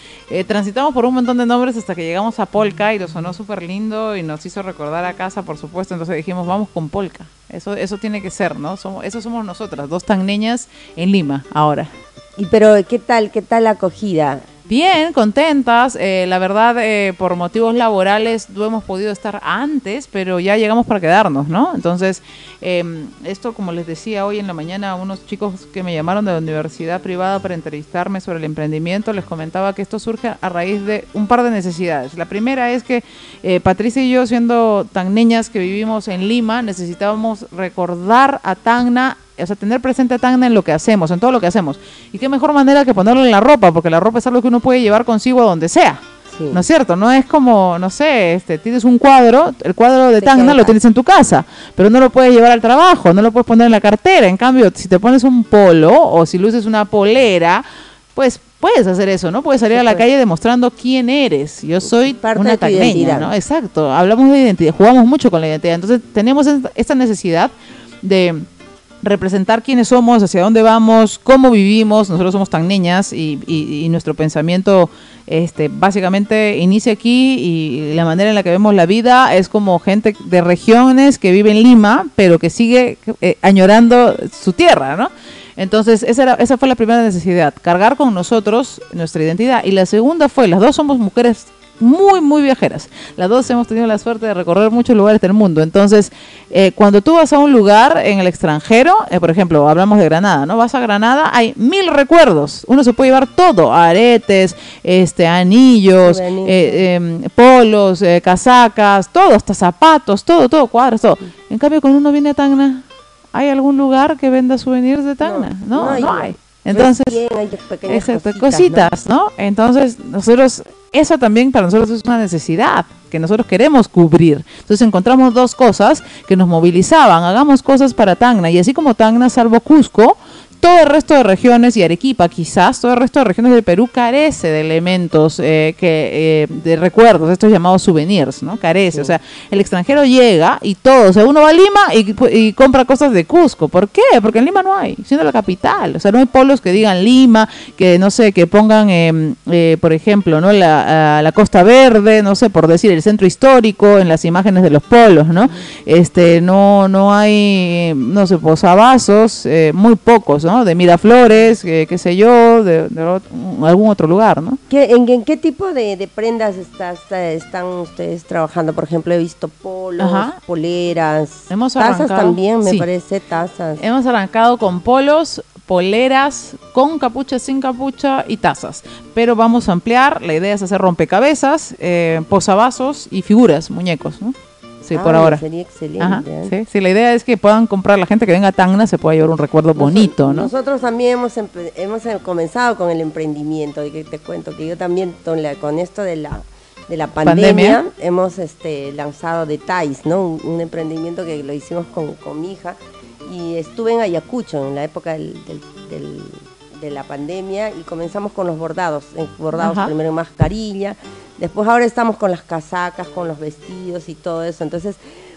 Speaker 3: transitamos por un montón de nombres hasta que llegamos a Polka y lo sonó súper lindo y nos hizo recordar a casa, por supuesto. Entonces dijimos, vamos con Polka. Eso, eso tiene que ser, ¿no? Somos, eso somos nosotras, dos tan niñas en Lima ahora.
Speaker 2: Y pero, ¿qué tal, qué tal la acogida?
Speaker 3: Bien, contentas. Eh, la verdad, eh, por motivos laborales no hemos podido estar antes, pero ya llegamos para quedarnos, ¿no? Entonces, eh, esto, como les decía hoy en la mañana, unos chicos que me llamaron de la universidad privada para entrevistarme sobre el emprendimiento, les comentaba que esto surge a raíz de un par de necesidades. La primera es que eh, Patricia y yo, siendo tan niñas que vivimos en Lima, necesitábamos recordar a Tacna o sea, tener presente a Tacna en lo que hacemos, en todo lo que hacemos. Y qué mejor manera que ponerlo en la ropa, porque la ropa es algo que uno puede llevar consigo a donde sea.
Speaker 2: Sí.
Speaker 3: ¿No es cierto? No es como, no sé, este, tienes un cuadro, el cuadro de Tacna lo tienes en tu casa, pero no lo puedes llevar al trabajo, no lo puedes poner en la cartera. En cambio, si te pones un polo o si luces una polera, pues puedes hacer eso, ¿no? Puedes salir
Speaker 2: Sí,
Speaker 3: a la
Speaker 2: pues.
Speaker 3: calle demostrando quién eres. Yo soy
Speaker 2: Parte
Speaker 3: una tacneña. ¿no? Exacto. Hablamos de identidad, jugamos mucho con la identidad. Entonces, tenemos esta necesidad de representar quiénes somos, hacia dónde vamos, cómo vivimos. Nosotros somos tan niñas y, y- y nuestro pensamiento este, básicamente inicia aquí y la manera en la que vemos la vida es como gente de regiones que vive en Lima, pero que sigue eh, añorando su tierra, ¿no? Entonces, esa, era, esa fue la primera necesidad, cargar con nosotros nuestra identidad. Y la segunda fue, las dos somos mujeres muy, muy viajeras. Las dos hemos tenido la suerte de recorrer muchos lugares del mundo. Entonces, eh, cuando tú vas a un lugar en el extranjero, eh, por ejemplo, hablamos de Granada, ¿no? Vas a Granada, hay mil recuerdos. Uno se puede llevar todo, aretes, este, anillos, eh, em, polos, eh, casacas, todo, hasta zapatos, todo, todo, cuadros, todo. En cambio, cuando uno viene a Tacna, ¿hay algún lugar que venda souvenirs de Tacna? No, no hay. Entonces,
Speaker 2: hay cositas,
Speaker 3: cositas, ¿no? Entonces, nosotros, eso también para nosotros es una necesidad que nosotros queremos cubrir. Entonces encontramos dos cosas que nos movilizaban, hagamos cosas para Tacna, y así como Tacna, salvo Cusco, todo el resto de regiones, y Arequipa quizás, todo el resto de regiones del Perú carece de elementos, eh, que, eh, de recuerdos, estos llamados souvenirs, ¿no? Carece, o sea, el extranjero llega y todo, o sea, uno va a Lima y, y compra cosas de Cusco. ¿Por qué? Porque en Lima no hay, siendo la capital, o sea, no hay polos que digan Lima, que no sé, que pongan, eh, por ejemplo, ¿no? La, la Costa Verde, no sé, por decir, el centro histórico en las imágenes de los polos, ¿no? Este, no, no hay, no sé, posavasos, muy pocos, ¿no? De Miraflores, eh, qué sé yo, de, de algún otro lugar, ¿no?
Speaker 2: ¿Qué- en, en qué tipo de, de prendas estás, eh, están ustedes trabajando? Por ejemplo, he visto polos,
Speaker 3: Ajá.
Speaker 2: poleras,
Speaker 3: Hemos
Speaker 2: tazas también, me
Speaker 3: sí.
Speaker 2: parece, tazas.
Speaker 3: Hemos arrancado con polos, poleras, con capucha, sin capucha y tazas. Pero vamos a ampliar, la idea es hacer rompecabezas, eh, posavasos y figuras, muñecos, ¿no? Sí, por
Speaker 2: Ah,
Speaker 3: ahora.
Speaker 2: Sería excelente.
Speaker 3: Ajá,
Speaker 2: ¿eh?
Speaker 3: sí, sí, la idea es que puedan comprar, la gente que venga a Tacna se pueda llevar un recuerdo bonito, ¿no?
Speaker 2: Nosotros también hemos, hemos eh, comenzado con el emprendimiento y que te cuento que yo también con, la- con esto de la de la pandemia,
Speaker 3: Pandemia.
Speaker 2: hemos este, lanzado Detalles, ¿no? Un, un emprendimiento que lo hicimos con, con mi hija y estuve en Ayacucho en la época del- del- del- de la pandemia y comenzamos con los bordados, en bordados
Speaker 3: Ajá.
Speaker 2: primero en mascarilla, después ahora estamos con las casacas, con los vestidos y todo eso, entonces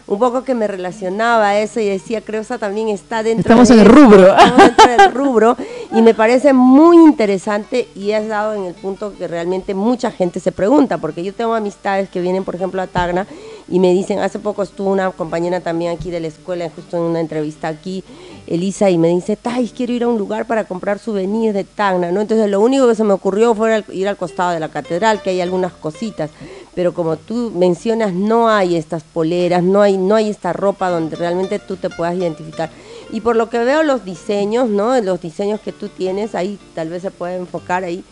Speaker 2: un poco que me relacionaba a eso y decía, creo que esa también está dentro
Speaker 3: Estamos
Speaker 2: de
Speaker 3: en el rubro.
Speaker 2: estamos dentro del rubro y me parece muy interesante y has dado en el punto que realmente mucha gente se pregunta, porque yo tengo amistades que vienen, por ejemplo, a Tacna y me dicen, hace poco estuvo una compañera también aquí de la escuela, justo en una entrevista aquí, Elisa, y me dice, Tais, quiero ir a un lugar para comprar souvenirs de Tacna, ¿no? Entonces lo único que se me ocurrió fue ir al costado de la catedral, que hay algunas cositas, pero como tú mencionas, no hay estas poleras, no hay, no hay esta ropa donde realmente tú te puedas identificar. Y por lo que veo los diseños, ¿no? Los diseños que tú tienes, ahí tal vez se puede enfocar ahí,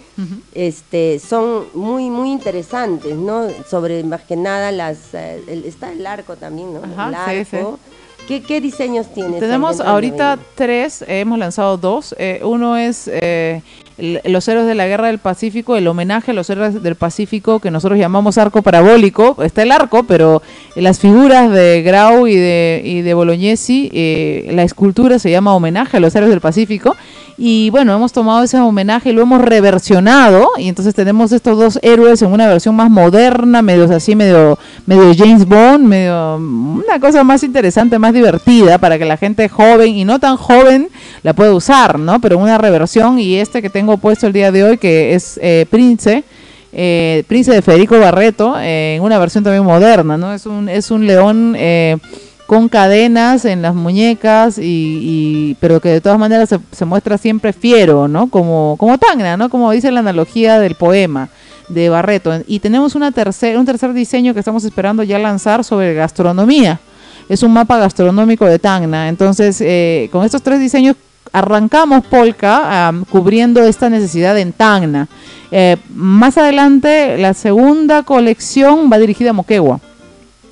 Speaker 2: este, son muy, muy interesantes, ¿no? Sobre más que nada las, eh, el- está el arco también, ¿no?
Speaker 3: Ajá,
Speaker 2: el
Speaker 3: sí,
Speaker 2: arco, ¿Qué, qué diseños tienes?
Speaker 3: Tenemos ahorita tres, hemos lanzado dos. Eh, uno es eh, los héroes de la guerra del Pacífico, el homenaje a los héroes del Pacífico que nosotros llamamos arco parabólico. Está el arco, pero las figuras de Grau y de, y de Bolognesi, eh, la escultura se llama homenaje a los héroes del Pacífico. Y bueno, hemos tomado ese homenaje y lo hemos reversionado. Y entonces tenemos estos dos héroes en una versión más moderna, medio así, medio, medio James Bond, medio una cosa más interesante, más divertida para que la gente joven y no tan joven la pueda usar, ¿no? Pero una reversión y este que tengo puesto el día de hoy, que es eh, Prince. Eh, Prince de Federico Barreto, en una versión también moderna, ¿no? Es un, es un león eh, con cadenas en las muñecas, y, pero que de todas maneras se, muestra siempre fiero, ¿no? Como, como Tangna, ¿no? Como dice la analogía del poema de Barreto. Y tenemos una tercer, un tercer diseño que estamos esperando ya lanzar sobre gastronomía. Es un mapa gastronómico de Tacna. Entonces, eh, con estos tres diseños arrancamos Polka cubriendo esta necesidad en Tacna. Eh, más adelante, la segunda colección va dirigida a Moquegua.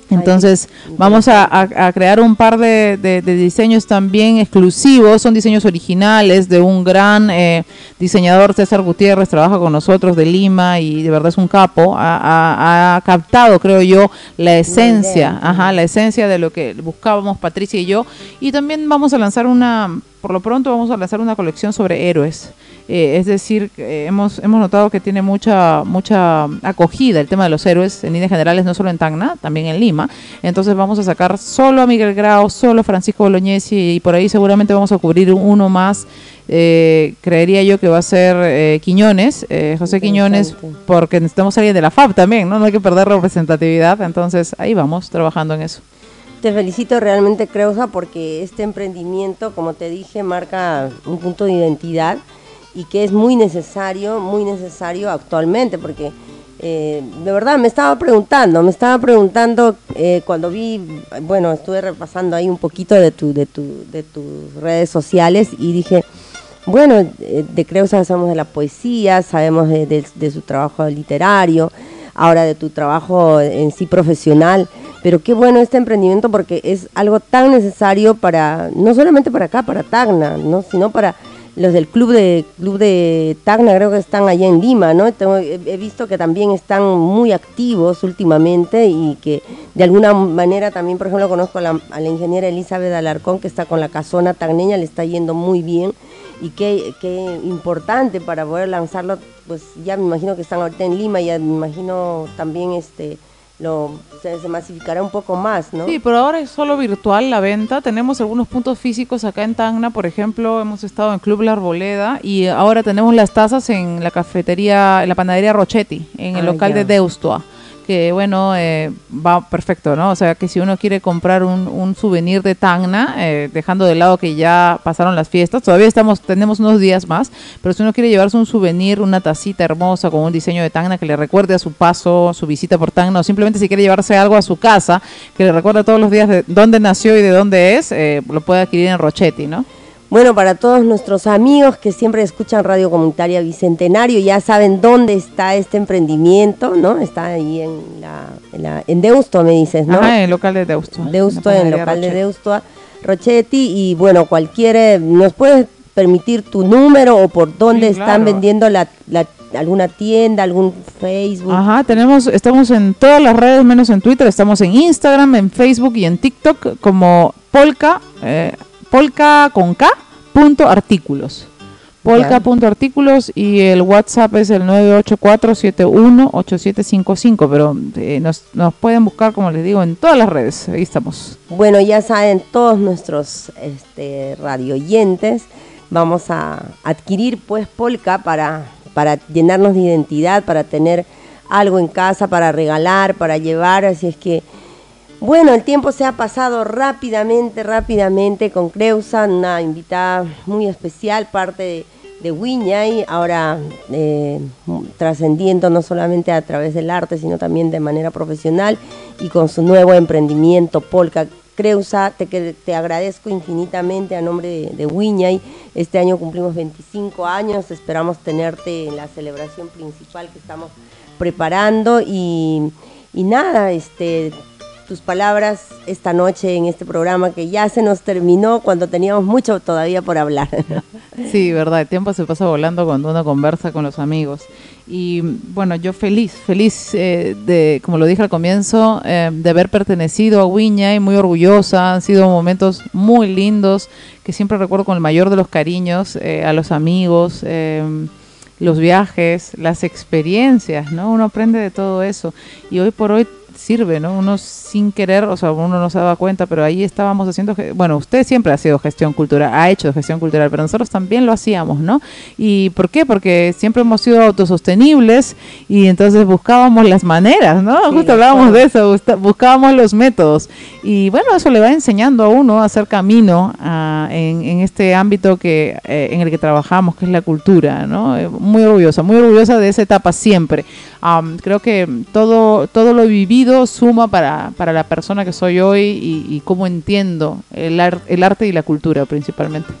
Speaker 3: Entonces vamos a, crear un par de, diseños también exclusivos, son diseños originales de un gran eh, diseñador, César Gutiérrez, trabaja con nosotros de Lima y de verdad es un capo, ha, captado creo yo la esencia, ajá, la esencia de lo que buscábamos Patricia y yo. Y también vamos a lanzar una, por lo pronto vamos a lanzar una colección sobre héroes. Eh, es decir, hemos, hemos notado que tiene mucha, mucha acogida el tema de los héroes en líneas generales, no solo en Tacna, también en Lima. Entonces vamos a sacar solo a Miguel Grau, solo a Francisco Bolognesi y por ahí seguramente vamos a cubrir uno más. Eh, creería yo que va a ser eh, Quiñones, José Quiñones, porque necesitamos alguien de la FAB también, ¿no? No hay que perder representatividad, entonces ahí vamos trabajando en eso.
Speaker 2: Te felicito realmente, Creusa, porque este emprendimiento, como te dije, marca un punto de identidad y que es muy necesario, muy necesario actualmente, porque eh, de verdad me estaba preguntando, me estaba preguntando eh, cuando vi, bueno, estuve repasando ahí un poquito de, tu, de, tu, de tus redes sociales y dije, bueno, eh, de Creo sabemos de la poesía, sabemos de, su trabajo literario, ahora de tu trabajo en sí profesional, pero qué bueno este emprendimiento porque es algo tan necesario para, no solamente para acá, para Tacna, ¿no? sino para los del club de club de Tacna creo que están allá en Lima, ¿no? he, visto que también están muy activos últimamente y que de alguna manera también, por ejemplo, conozco a la, ingeniera Elizabeth Alarcón que está con la casona tagneña, le está yendo muy bien y qué, qué importante para poder lanzarlo, pues ya me imagino que están ahorita en Lima, ya me imagino también este lo, se, masificará un poco más, ¿no?
Speaker 3: Sí, pero ahora es solo virtual la venta. Tenemos algunos puntos físicos acá en Tacna, por ejemplo, hemos estado en Club La Arboleda y ahora tenemos las tazas en la cafetería, en la panadería Rochetti, en el ah, local de Deustua que bueno, eh, va perfecto, ¿no? O sea, que si uno quiere comprar un, un souvenir de Tacna, eh, dejando de lado que ya pasaron las fiestas, todavía estamos, tenemos unos días más, pero si uno quiere llevarse un souvenir, una tacita hermosa con un diseño de Tacna que le recuerde a su paso, su visita por Tacna, o simplemente si quiere llevarse algo a su casa, que le recuerde todos los días de dónde nació y de dónde es, eh, lo puede adquirir en Rochetti, ¿no?
Speaker 2: Bueno, para todos nuestros amigos que siempre escuchan Radio Comunitaria Bicentenario, ya saben dónde está este emprendimiento, ¿no? Está ahí en la, en, Deusto, me dices, ¿no?
Speaker 3: en el local de Deusto.
Speaker 2: Deusto, en, el local de Deusto, Rochetti, y bueno, cualquiera, ¿nos puedes permitir tu número o por dónde están vendiendo la, alguna tienda, algún Facebook?
Speaker 3: Ajá, tenemos, estamos en todas las redes, menos en Twitter, estamos en Instagram, en Facebook y en TikTok como Polka. Eh, polka con K punto artículos. Polka punto artículos y el WhatsApp es el 984718755, pero eh, nos, nos pueden buscar, como les digo, en todas las redes. Ahí estamos.
Speaker 2: Bueno, ya saben todos nuestros este, radioyentes, vamos a adquirir pues Polka para, para llenarnos de identidad, para tener algo en casa, para regalar, para llevar, así es que bueno, el tiempo se ha pasado rápidamente, rápidamente con Creusa, una invitada muy especial, parte de, de ahora eh, trascendiendo no solamente a través del arte, sino también de manera profesional y con su nuevo emprendimiento Polka. Creusa, te, te agradezco infinitamente a nombre de, de Este año cumplimos 25 años, esperamos tenerte en la celebración principal que estamos preparando y nada, este tus palabras esta noche en este programa que ya se nos terminó cuando teníamos mucho todavía por hablar.
Speaker 3: Sí, verdad, el tiempo se pasa volando cuando uno conversa con los amigos. Y bueno, yo feliz, feliz eh, de, como lo dije al comienzo, eh, de haber pertenecido a Wiña y muy orgullosa. Han sido momentos muy lindos que siempre recuerdo con el mayor de los cariños eh, a los amigos los viajes, las experiencias, ¿no? Uno aprende de todo eso. Y hoy por hoy sirve, ¿no? Uno sin querer, o sea, uno no se daba cuenta, pero ahí estábamos haciendo, bueno, usted siempre ha sido gestión cultural, ha hecho gestión cultural, pero nosotros también lo hacíamos, ¿no? ¿Y por qué? Porque siempre hemos sido autosostenibles y entonces buscábamos las maneras, ¿no? Justo hablábamos de eso, buscábamos los métodos. Y bueno, eso le va enseñando a uno a hacer camino en, este ámbito que eh, en el que trabajamos, que es la cultura, ¿no? Eh, muy orgullosa, muy orgullosa de esa etapa siempre. creo que todo, todo lo vivido suma para, para la persona que soy hoy y, cómo entiendo el, el arte y la cultura principalmente.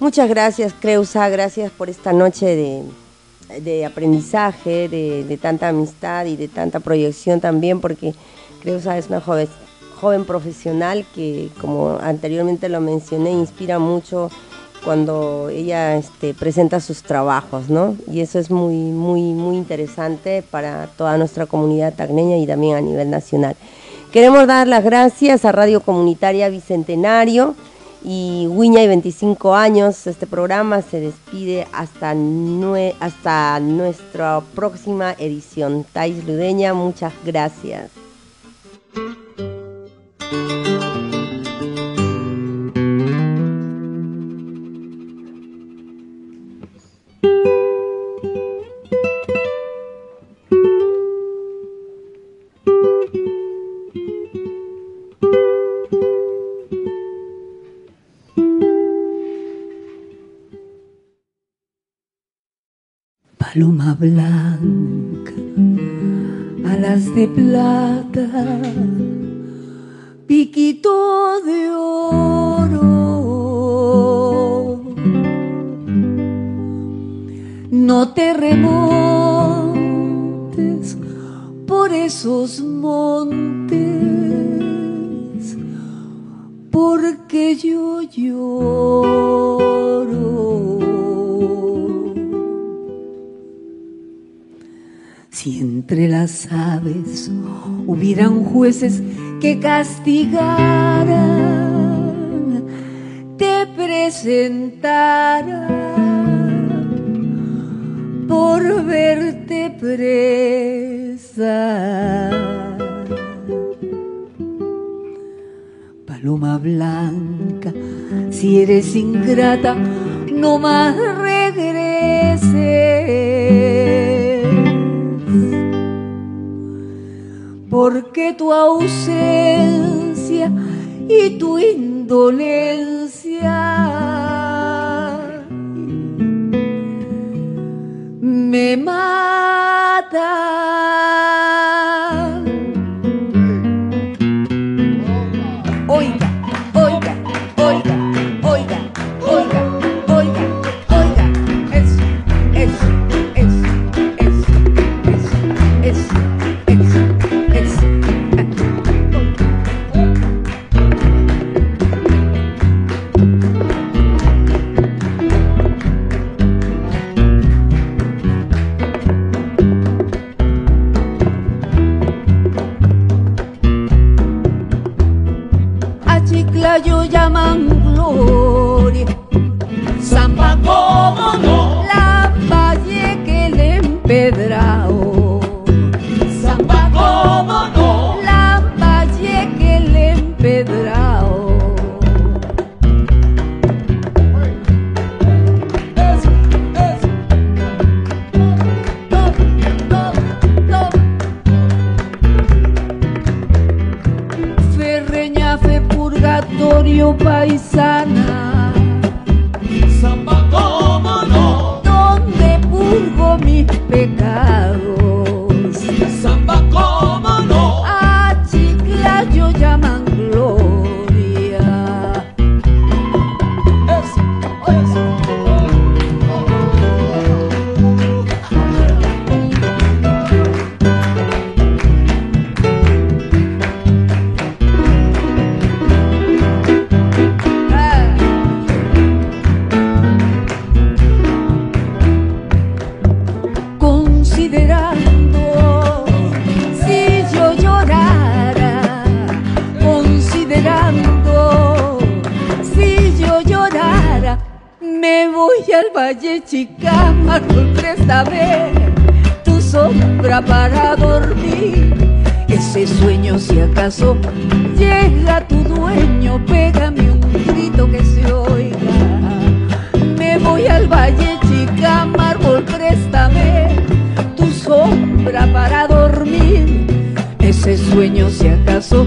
Speaker 2: Muchas gracias, Creusa, gracias por esta noche de, de aprendizaje, de, de, tanta amistad y de tanta proyección también, porque Creusa es una joven, joven profesional que, como anteriormente lo mencioné, inspira mucho cuando ella este, presenta sus trabajos, ¿no? Y eso es muy, muy, muy interesante para toda nuestra comunidad tagneña y también a nivel nacional. Queremos dar las gracias a Radio Comunitaria Bicentenario y Wiña y 25 años. Este programa se despide hasta, hasta nuestra próxima edición. Thais Ludeña, muchas gracias.
Speaker 5: Paloma blanca, alas de plata, piquito de oro. No te remontes por esos montes, porque yo lloro. Si entre las aves hubieran jueces que castigaran, te presentara por verte presa. Paloma blanca, si eres ingrata, no más regreses porque tu ausencia y tu indolencia me mata. Me voy al Valle Chicama, préstame tu sombra para dormir. Ese sueño si acaso llega tu dueño, pégame un grito que se oiga. Me voy al Valle Chicama, árbol, préstame tu sombra para dormir. Ese sueño si acaso